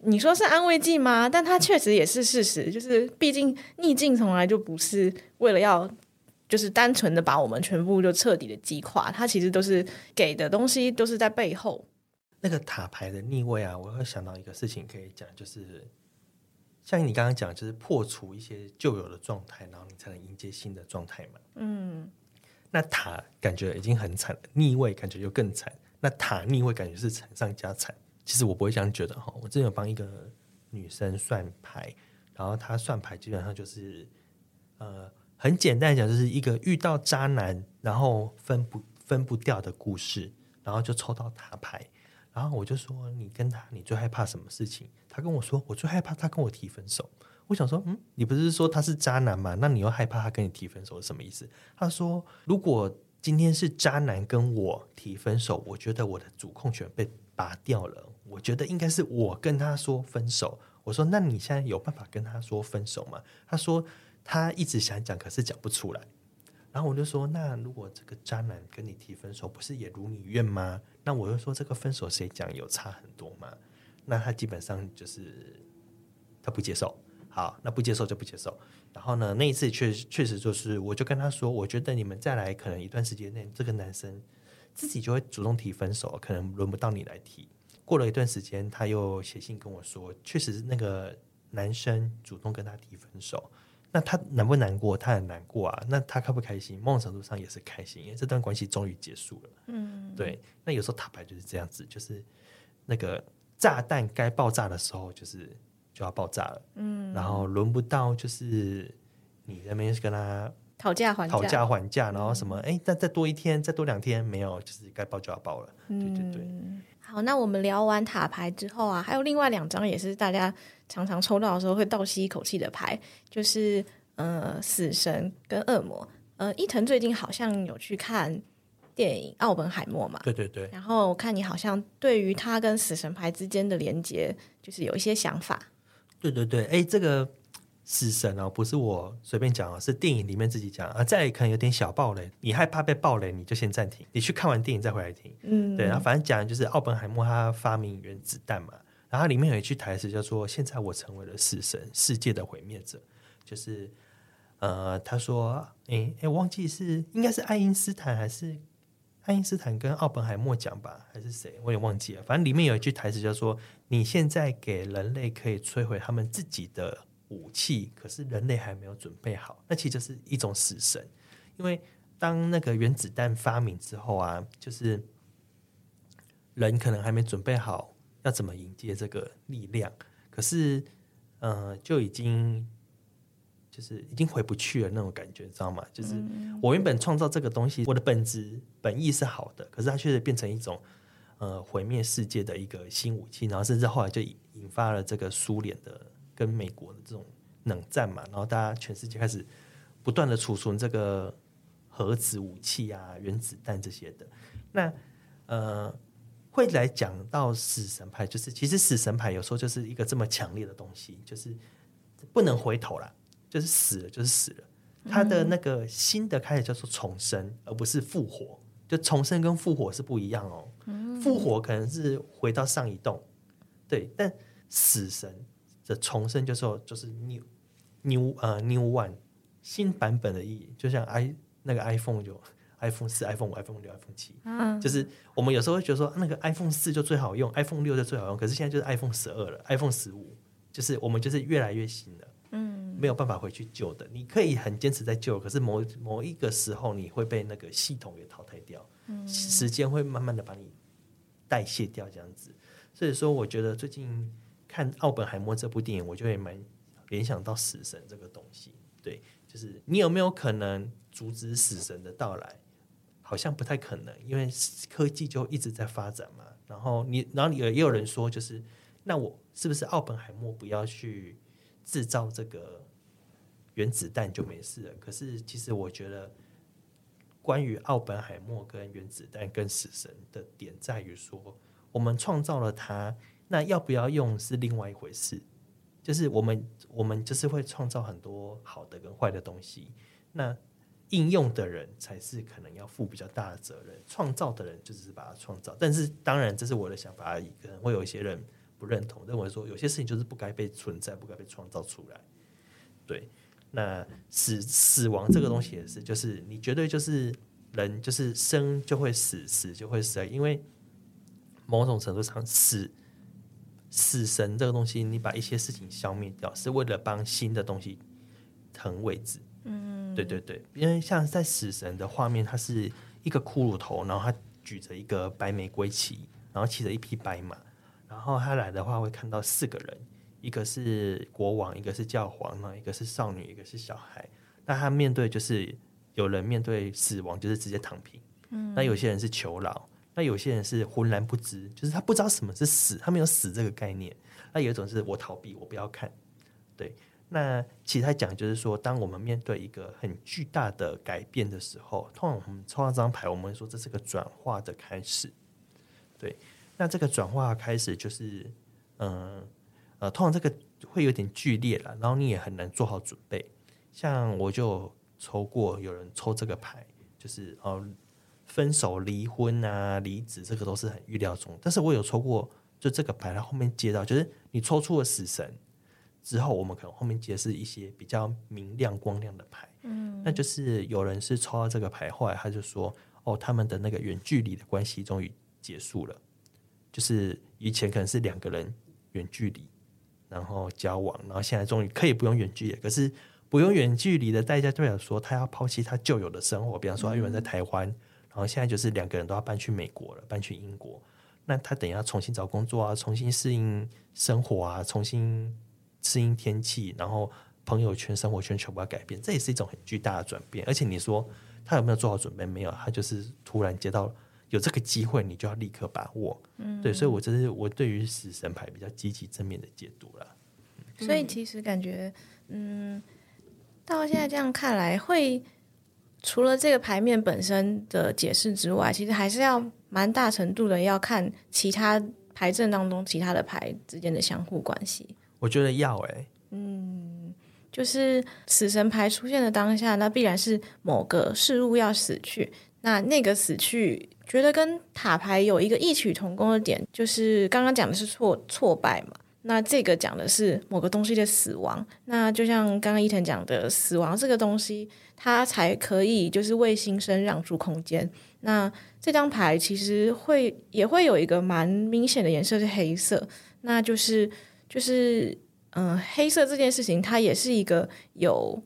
B: 你说是安慰剂吗？但它确实也是事实，就是毕竟逆境从来就不是为了要，就是单纯的把我们全部就彻底的击垮，它其实都是给的东西都是在背后。
A: 那个塔牌的逆位啊，我会想到一个事情可以讲，就是像你刚刚讲，就是破除一些旧有的状态，然后你才能迎接新的状态嘛。嗯，那塔感觉已经很惨了，逆位感觉又更惨。那塔逆位感觉是惨上加惨，其实我不会这样觉得哈。我之前有帮一个女生算牌，然后她算牌基本上就是，呃，很简单讲，就是一个遇到渣男，然后分不分不掉的故事，然后就抽到塔牌，然后我就说，你跟他，你最害怕什么事情？他跟我说，我最害怕他跟我提分手。我想说，嗯，你不是说他是渣男吗？那你又害怕他跟你提分手是什么意思？他说，如果。今天是渣男跟我提分手，我觉得我的主控权被拔掉了。我觉得应该是我跟他说分手。我说：“那你现在有办法跟他说分手吗？”他说：“他一直想讲，可是讲不出来。”然后我就说：“那如果这个渣男跟你提分手，不是也如你愿吗？”那我就说：“这个分手谁讲有差很多吗？”那他基本上就是他不接受。好，那不接受就不接受。然后呢，那一次确实确实就是，我就跟他说，我觉得你们再来，可能一段时间内，这个男生自己就会主动提分手，可能轮不到你来提。过了一段时间，他又写信跟我说，确实那个男生主动跟他提分手。那他难不难过？他很难过啊。那他开不开心？某种程度上也是开心，因为这段关系终于结束了。嗯，对。那有时候塔牌就是这样子，就是那个炸弹该爆炸的时候，就是。就要爆炸了，嗯，然后轮不到，就是你那边跟他
B: 讨价还价，
A: 讨价还价，然后什么，哎、嗯，再再多一天，再多两天，没有，就是该爆就要爆了，嗯、对对对。
B: 好，那我们聊完塔牌之后啊，还有另外两张也是大家常常抽到的时候会倒吸一口气的牌，就是呃，死神跟恶魔。呃，伊藤最近好像有去看电影《奥本海默》嘛，
A: 对对对。
B: 然后我看你好像对于他跟死神牌之间的连接，就是有一些想法。
A: 对对对，哎，这个死神哦，不是我随便讲哦，是电影里面自己讲啊。再可能有点小暴雷，你害怕被暴雷，你就先暂停，你去看完电影再回来听。嗯，对，然后反正讲就是奥本海默他发明原子弹嘛，然后里面有一句台词叫做“现在我成为了死神，世界的毁灭者”，就是呃，他说，哎哎，忘记是应该是爱因斯坦还是爱因斯坦跟奥本海默讲吧，还是谁？我也忘记了。反正里面有一句台词叫做。你现在给人类可以摧毁他们自己的武器，可是人类还没有准备好，那其实就是一种死神。因为当那个原子弹发明之后啊，就是人可能还没准备好要怎么迎接这个力量，可是呃，就已经就是已经回不去了那种感觉，知道吗？就是我原本创造这个东西，我的本质本意是好的，可是它确实变成一种。呃，毁灭世界的一个新武器，然后甚至后来就引发了这个苏联的跟美国的这种冷战嘛，然后大家全世界开始不断的储存这个核子武器啊、原子弹这些的。那呃，会来讲到死神牌，就是其实死神牌有时候就是一个这么强烈的东西，就是不能回头了，就是死了就是死了。它的那个新的开始叫做重生，而不是复活。就重生跟复活是不一样哦。复活可能是回到上一栋，对，但死神的重生就是说就是 new new 呃 new one 新版本的意义，就像 i 那个 iPhone 就 iPhone 四、iPhone 五、iPhone 六、iPhone 七，嗯，就是我们有时候会觉得说那个 iPhone 四就最好用，iPhone 六就最好用，可是现在就是 iPhone 十二了，iPhone 十五，就是我们就是越来越新了，嗯，没有办法回去旧的，你可以很坚持在旧，可是某某一个时候你会被那个系统给淘汰掉，嗯，时间会慢慢的把你。代谢掉这样子，所以说我觉得最近看《奥本海默》这部电影，我就会蛮联想到死神这个东西。对，就是你有没有可能阻止死神的到来？好像不太可能，因为科技就一直在发展嘛。然后你，然后也也有人说，就是那我是不是奥本海默不要去制造这个原子弹就没事了？可是其实我觉得，关于奥本海默跟原子弹跟死神的点在于说，我们创造了它，那要不要用是另外一回事。就是我们我们就是会创造很多好的跟坏的东西，那。应用的人才是可能要负比较大的责任，创造的人就只是把它创造。但是当然这是我的想法而已，可能会有一些人不认同，认为说有些事情就是不该被存在，不该被创造出来。对，那死死亡这个东西也是，就是你绝对就是人就是生就会死，死就会死，因为某种程度上死死神这个东西，你把一些事情消灭掉，是为了帮新的东西腾位置。嗯，对对对，因为像在死神的画面，他是一个骷髅头，然后他举着一个白玫瑰旗，然后骑着一匹白马，然后他来的话会看到四个人，一个是国王，一个是教皇，然后一个是少女，一个是小孩。那他面对就是有人面对死亡就是直接躺平，嗯，那有些人是求饶，那有些人是浑然不知，就是他不知道什么是死，他没有死这个概念。那有一种是我逃避，我不要看，对。那其实他讲就是说，当我们面对一个很巨大的改变的时候，通常我们抽到这张牌，我们会说这是个转化的开始。对，那这个转化开始就是，嗯呃，通常这个会有点剧烈了，然后你也很难做好准备。像我就抽过有人抽这个牌，就是哦，分手、离婚啊、离职，这个都是很预料中。但是我有抽过，就这个牌，它后面接到就是你抽出了死神。之后，我们可能后面接是一些比较明亮光亮的牌，嗯，那就是有人是抽到这个牌，后来他就说，哦，他们的那个远距离的关系终于结束了，就是以前可能是两个人远距离，然后交往，然后现在终于可以不用远距离，可是不用远距离的代价，代表说他要抛弃他旧有的生活，比方说他原本在台湾，嗯，然后现在就是两个人都要搬去美国了，搬去英国，那他等一下重新找工作啊，重新适应生活啊，重新。适应天气，然后朋友圈、生活圈全部要改变，这也是一种很巨大的转变。而且你说他有没有做好准备？没有，他就是突然接到有这个机会，你就要立刻把握。嗯，对，所以我这是我对于死神牌比较积极正面的解读了。
B: 所以其实感觉，嗯，到现在这样看来，会除了这个牌面本身的解释之外，其实还是要蛮大程度的要看其他牌阵当中其他的牌之间的相互关系。
A: 我觉得要诶、欸，
B: 嗯，就是死神牌出现的当下，那必然是某个事物要死去。那那个死去，觉得跟塔牌有一个异曲同工的点，就是刚刚讲的是挫挫败嘛。那这个讲的是某个东西的死亡。那就像刚刚伊藤讲的，死亡这个东西，它才可以就是为新生让出空间。那这张牌其实会也会有一个蛮明显的颜色是黑色，那就是。就是，嗯、黑色这件事情，它也是一个有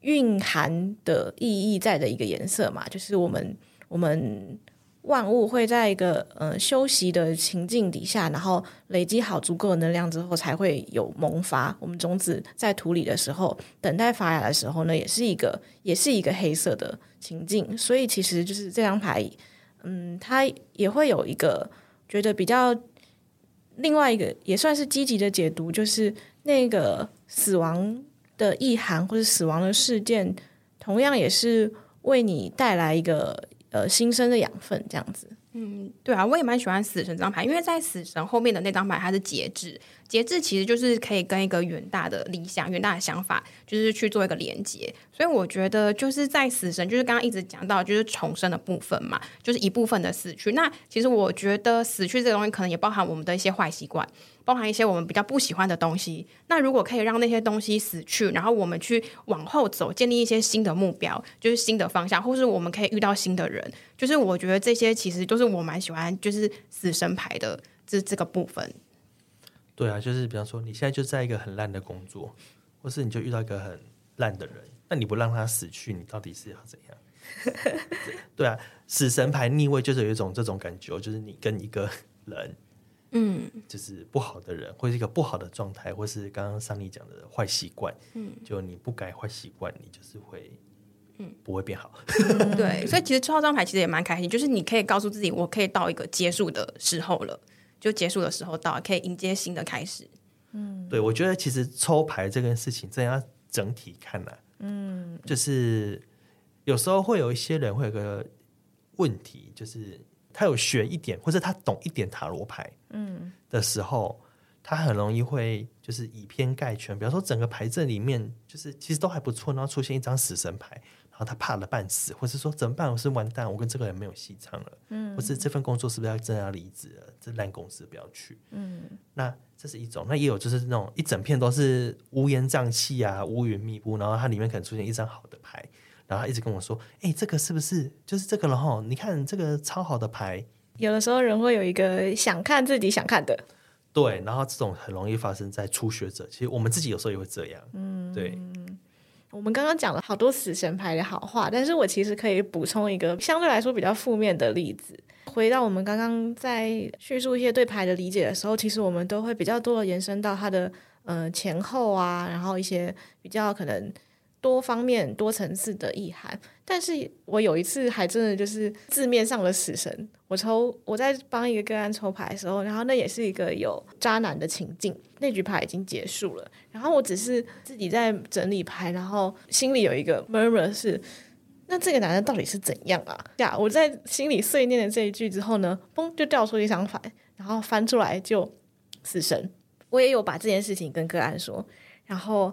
B: 蕴含的意义在的一个颜色嘛。就是我们我们万物会在一个呃休息的情境底下，然后累积好足够的能量之后，才会有萌发。我们种子在土里的时候，等待发芽的时候呢，也是一个也是一个黑色的情境。所以其实就是这张牌，嗯，它也会有一个觉得比较。另外一个也算是积极的解读，就是那个死亡的意涵或者死亡的事件，同样也是为你带来一个呃新生的养分，这样子。
C: 嗯，对啊，我也蛮喜欢死神这张牌，因为在死神后面的那张牌，它是节制，节制其实就是可以跟一个远大的理想、远大的想法，就是去做一个连接。所以我觉得就是在死神，就是刚刚一直讲到，就是重生的部分嘛，就是一部分的死去。那其实我觉得死去这个东西，可能也包含我们的一些坏习惯。包含一些我们比较不喜欢的东西，那如果可以让那些东西死去，然后我们去往后走，建立一些新的目标，就是新的方向，或是我们可以遇到新的人，就是我觉得这些其实都是我蛮喜欢，就是死神牌的这这个部分。
A: 对啊，就是比方说你现在就在一个很烂的工作，或是你就遇到一个很烂的人，那你不让他死去，你到底是要怎样？*laughs* 对啊，死神牌逆位就是有一种这种感觉，就是你跟一个人。嗯，就是不好的人，或是一个不好的状态，或是刚刚桑尼讲的坏习惯，嗯，就你不改坏习惯，你就是会嗯，不会变好。*laughs*
C: 对，*laughs* 所以其实抽到这张牌其实也蛮开心，就是你可以告诉自己，我可以到一个结束的时候了，就结束的时候到了，可以迎接新的开始。
A: 嗯，对，我觉得其实抽牌这件事情真要整体看来，嗯，就是有时候会有一些人会有个问题，就是他有学一点或者他懂一点塔罗牌，嗯的时候。嗯他很容易会就是以偏概全，比方说整个牌阵里面就是其实都还不错，然后出现一张死神牌，然后他怕了半死，或是说怎么办？我是完蛋，我跟这个人没有戏唱了，嗯，或是这份工作是不是要真的要离职了？这烂公司不要去，嗯，那这是一种，那也有就是那种一整片都是乌烟瘴气啊，乌云密布，然后它里面可能出现一张好的牌，然后一直跟我说，哎、欸，这个是不是就是这个了哈？你看这个超好的牌，
B: 有的时候人会有一个想看自己想看的。
A: 对，然后这种很容易发生在初学者。其实我们自己有时候也会这样。嗯，对。
B: 我们刚刚讲了好多死神牌的好话，但是我其实可以补充一个相对来说比较负面的例子。回到我们刚刚在叙述一些对牌的理解的时候，其实我们都会比较多的延伸到它的呃前后啊，然后一些比较可能。多方面、多层次的意涵，但是我有一次还真的就是字面上的死神。我抽我在帮一个个案抽牌的时候，然后那也是一个有渣男的情境，那局牌已经结束了，然后我只是自己在整理牌，然后心里有一个 murmur 是，那这个男的到底是怎样啊？呀，我在心里碎念了这一句之后呢，嘣就掉出一张牌，然后翻出来就死神。我也有把这件事情跟个案说，然后。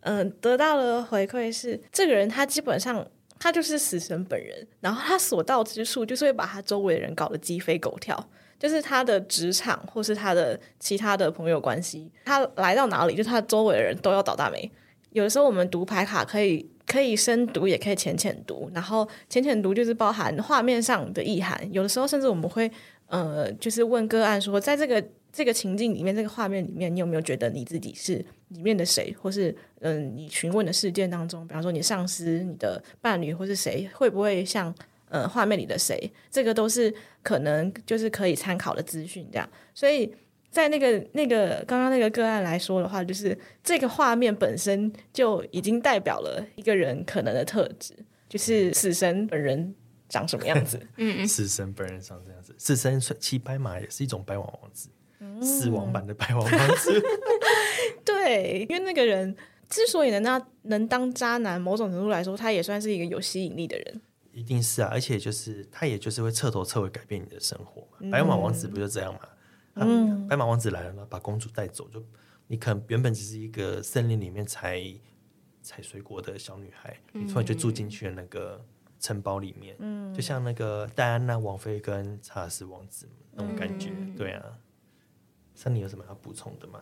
B: 嗯，得到的回馈是，这个人他基本上他就是死神本人，然后他所到之处就是会把他周围的人搞得鸡飞狗跳，就是他的职场或是他的其他的朋友关系，他来到哪里，就他周围的人都要倒大霉。有的时候我们读牌卡可以可以深读，也可以浅浅读，然后浅浅读就是包含画面上的意涵。有的时候甚至我们会呃，就是问个案说，在这个。这个情境里面，这个画面里面，你有没有觉得你自己是里面的谁，或是嗯，你询问的事件当中，比方说你上司、你的伴侣，或是谁，会不会像呃画面里的谁？这个都是可能就是可以参考的资讯，这样。所以在那个那个刚刚那个个案来说的话，就是这个画面本身就已经代表了一个人可能的特质，就是死神本人长什么样子。
A: 嗯，*laughs* 死神本人长这样子，死神骑白马也是一种白马王子。死亡版的白马王子，*laughs*
B: 对，因为那个人之所以能当能当渣男，某种程度来说，他也算是一个有吸引力的人。
A: 一定是啊，而且就是他，也就是会彻头彻尾改变你的生活嘛。嗯、白马王子不就这样嘛？嗯，白马王子来了嘛，把公主带走，就你可能原本只是一个森林里面采采水果的小女孩，嗯、你突然就住进去了那个城堡里面，嗯，就像那个戴安娜王妃跟查尔斯王子那种感觉，嗯、对啊。三，你有什么要补充的吗？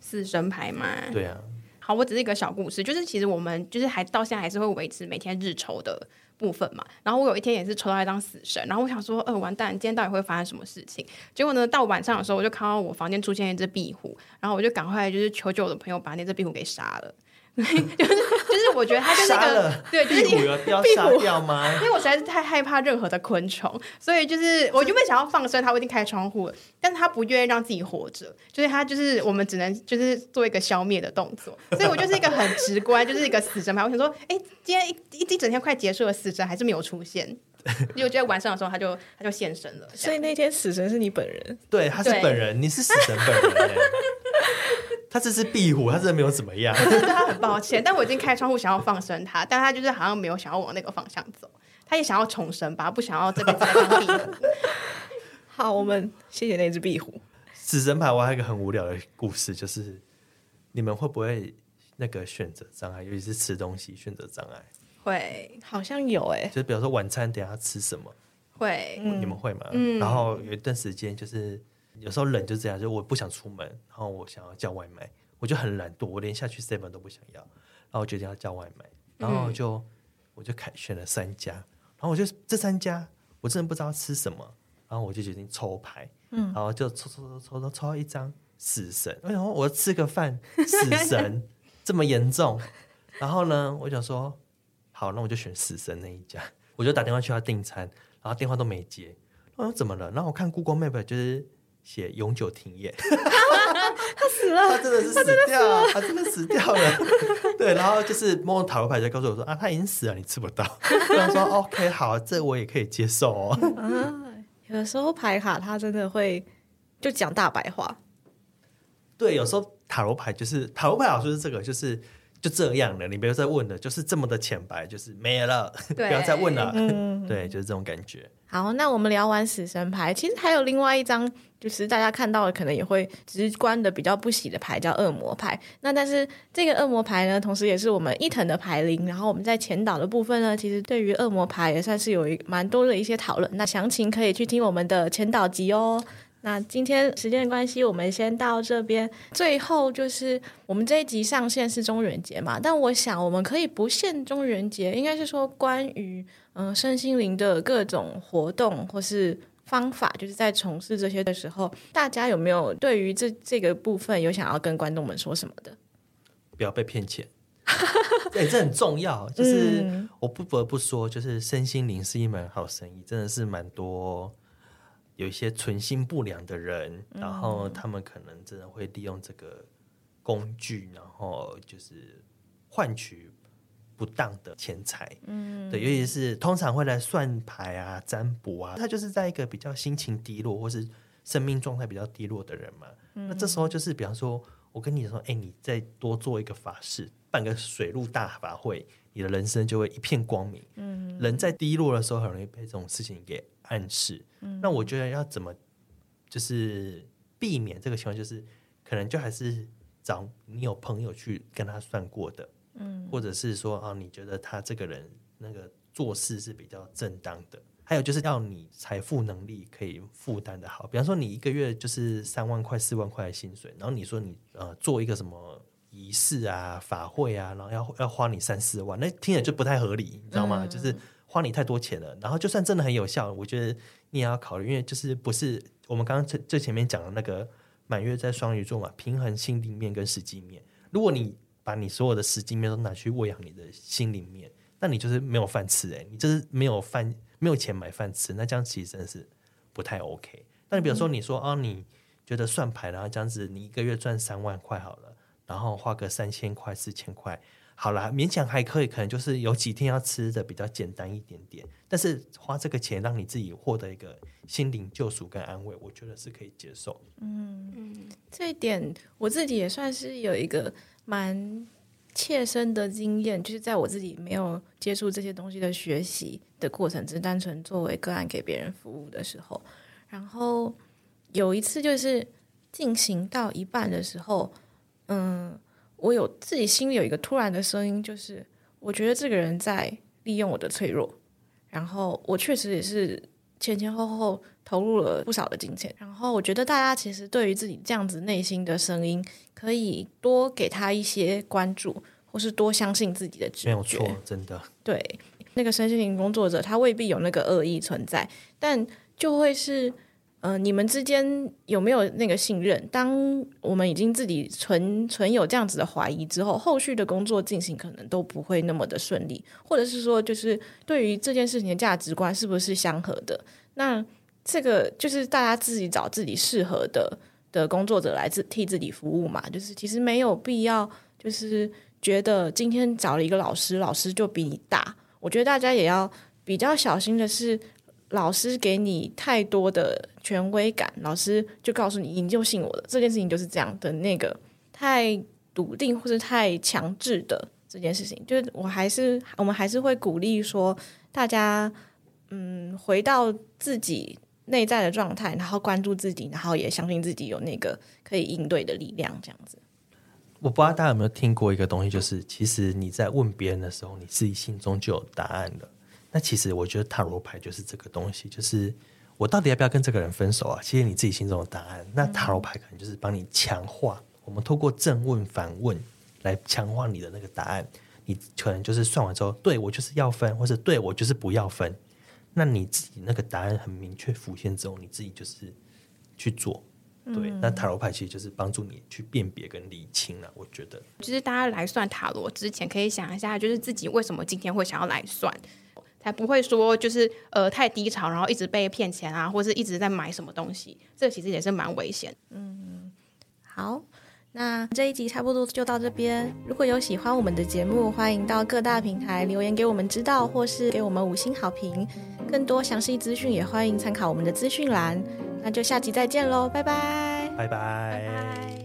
C: 死神牌嘛，
A: 对啊。
C: 好，我只是一个小故事，就是其实我们就是还到现在还是会维持每天日抽的部分嘛。然后我有一天也是抽到一张死神，然后我想说，呃，完蛋，今天到底会发生什么事情？结果呢，到晚上的时候，我就看到我房间出现一只壁虎，然后我就赶快就是求救我的朋友把那只壁虎给杀了。就 *laughs* 是就是，我觉得他就是一个对，就是
A: 壁虎要杀掉吗？*laughs*
C: 因为我实在是太害怕任何的昆虫，所以就是我原本想要放生它，我已经开窗户了，但是他不愿意让自己活着，就是他就是我们只能就是做一个消灭的动作，所以我就是一个很直观，就是一个死神牌。我想说，哎、欸，今天一一整天快结束了，死神还是没有出现，因为我觉得晚上的时候他就他就现身了，
B: 所以那天死神是你本人，
A: 对，他是本人，你是死神本人、欸。*laughs* 他这是壁虎，他真的没有怎么样。
C: 我觉得他很抱歉，但我已经开窗户想要放生他，但他就是好像没有想要往那个方向走。他也想要重生吧，不想要这边再当壁虎。*laughs*
B: 好，我们谢谢那只壁虎。
A: 死神牌，我还有一个很无聊的故事，就是你们会不会那个选择障碍，尤其是吃东西选择障碍？
C: 会，
B: 好像有哎、欸。
A: 就比如说晚餐等下吃什么？
C: 会，
A: 你们会吗？嗯。然后有一段时间就是。有时候冷就这样，就我不想出门，然后我想要叫外卖，我就很懒惰，我连下去 seven 都不想要，然后我决定要叫外卖，然后就、嗯、我就开选了三家，然后我就这三家我真的不知道吃什么，然后我就决定抽牌，嗯，然后就抽抽抽抽抽抽到一张死神，为什么我要吃个饭死神这么严重？然后呢，我想说好，那我就选死神那一家，我就打电话去他订餐，然后电话都没接，我说怎么了？然后我看 Google Map 就是。写永久停业，*laughs* *laughs*
B: 他死了，
A: 他真的是死掉了，他真的死掉了。对，然后就是摸塔罗牌就告诉我说啊，他已经死了，你吃不到。然后说 OK，好，这我也可以接受哦。*laughs*
B: 啊，有的时候牌卡他真的会就讲大白话。
A: 对，有时候塔罗牌就是塔罗牌，老师是这个，就是就这样了，你不要再问了，就是这么的浅白，就是没了，*laughs* 不要再问了。嗯、*laughs* 对，就是这种感觉。
B: 好，那我们聊完死神牌，其实还有另外一张，就是大家看到的可能也会直观的比较不喜的牌，叫恶魔牌。那但是这个恶魔牌呢，同时也是我们伊藤的牌灵。然后我们在前导的部分呢，其实对于恶魔牌也算是有一蛮多的一些讨论。那详情可以去听我们的前导集哦。那今天时间关系，我们先到这边。最后就是我们这一集上线是中元节嘛，但我想我们可以不限中元节，应该是说关于。嗯，身心灵的各种活动或是方法，就是在从事这些的时候，大家有没有对于这这个部分有想要跟观众们说什么的？
A: 不要被骗钱，对、*laughs* 这很重要。就是我不得不说，就是身心灵是一门好生意，真的是蛮多有一些存心不良的人，然后他们可能真的会利用这个工具，然后就是换取。不当的钱财，嗯，对，尤其是通常会来算牌啊、占卜啊，他就是在一个比较心情低落或是生命状态比较低落的人嘛。嗯、那这时候就是，比方说，我跟你说，哎，你再多做一个法事，办个水陆大法会，你的人生就会一片光明。嗯，人在低落的时候，很容易被这种事情给暗示。嗯，那我觉得要怎么就是避免这个情况，就是可能就还是找你有朋友去跟他算过的。嗯，或者是说啊，你觉得他这个人那个做事是比较正当的，还有就是要你财富能力可以负担的好，比方说你一个月就是三万块、四万块的薪水，然后你说你呃做一个什么仪式啊、法会啊，然后要要花你三四万，那听着就不太合理，你知道吗？嗯、就是花你太多钱了。然后就算真的很有效，我觉得你也要考虑，因为就是不是我们刚刚最最前面讲的那个满月在双鱼座嘛，平衡心里面跟实际面，如果你。把你所有的实际面都拿去喂养你的心里面，那你就是没有饭吃哎、你就是没有饭，没有钱买饭吃，那这样其实真是不太 OK。那你比如说，你说啊，你觉得算牌，然后这样子，你一个月赚三万块好了，然后花个三千块、四千块，好啦，勉强还可以，可能就是有几天要吃的比较简单一点点，但是花这个钱让你自己获得一个心灵救赎跟安慰，我觉得是可以接受。
B: 嗯嗯，这一点我自己也算是有一个。蛮切身的经验，就是在我自己没有接触这些东西的学习的过程，只是单纯作为个案给别人服务的时候，然后有一次就是进行到一半的时候，嗯，我有自己心里有一个突然的声音，就是我觉得这个人在利用我的脆弱，然后我确实也是前前后后投入了不少的金钱，然后我觉得大家其实对于自己这样子内心的声音，可以多给他一些关注，或是多相信自己的直觉。没有错，
A: 真的。
B: 对，那个身心灵工作者，他未必有那个恶意存在，但就会是，呃，你们之间有没有那个信任？当我们已经自己存存有这样子的怀疑之后，后续的工作进行可能都不会那么的顺利，或者是说，就是对于这件事情的价值观是不是相合的？那这个就是大家自己找自己适合的。的工作者来自替自己服务嘛，就是其实没有必要，就是觉得今天找了一个老师，老师就比你大。我觉得大家也要比较小心的是，老师给你太多的权威感，老师就告诉你，你就信我的，这件事情就是这样的。那个太笃定或是太强制的这件事情，就是我还是我们还是会鼓励说，大家嗯，回到自己。内在的状态，然后关注自己，然后也相信自己有那个可以应对的力量，这样子。
A: 我不知道大家有没有听过一个东西，就是其实你在问别人的时候，你自己心中就有答案了。那其实我觉得塔罗牌就是这个东西，就是我到底要不要跟这个人分手啊？其实你自己心中的答案。那塔罗牌可能就是帮你强化，我们透过正问反问来强化你的那个答案。你可能就是算完之后，对，我就是要分，或者对，我就是不要分。那你自己那个答案很明确浮现之后，你自己就是去做，对。嗯、那塔罗牌其实就是帮助你去辨别跟理清了。我觉得，
C: 就是大家来算塔罗之前，可以想一下，就是自己为什么今天会想要来算，才不会说就是呃太低潮，然后一直被骗钱啊，或是一直在买什么东西，这其实也是蛮危险。
B: 嗯，好。那这一集差不多就到这边。如果有喜欢我们的节目，欢迎到各大平台留言给我们知道，或是给我们五星好评。更多详细资讯也欢迎参考我们的资讯栏。那就下集再见喽，拜拜，
A: 拜拜。
C: 拜拜。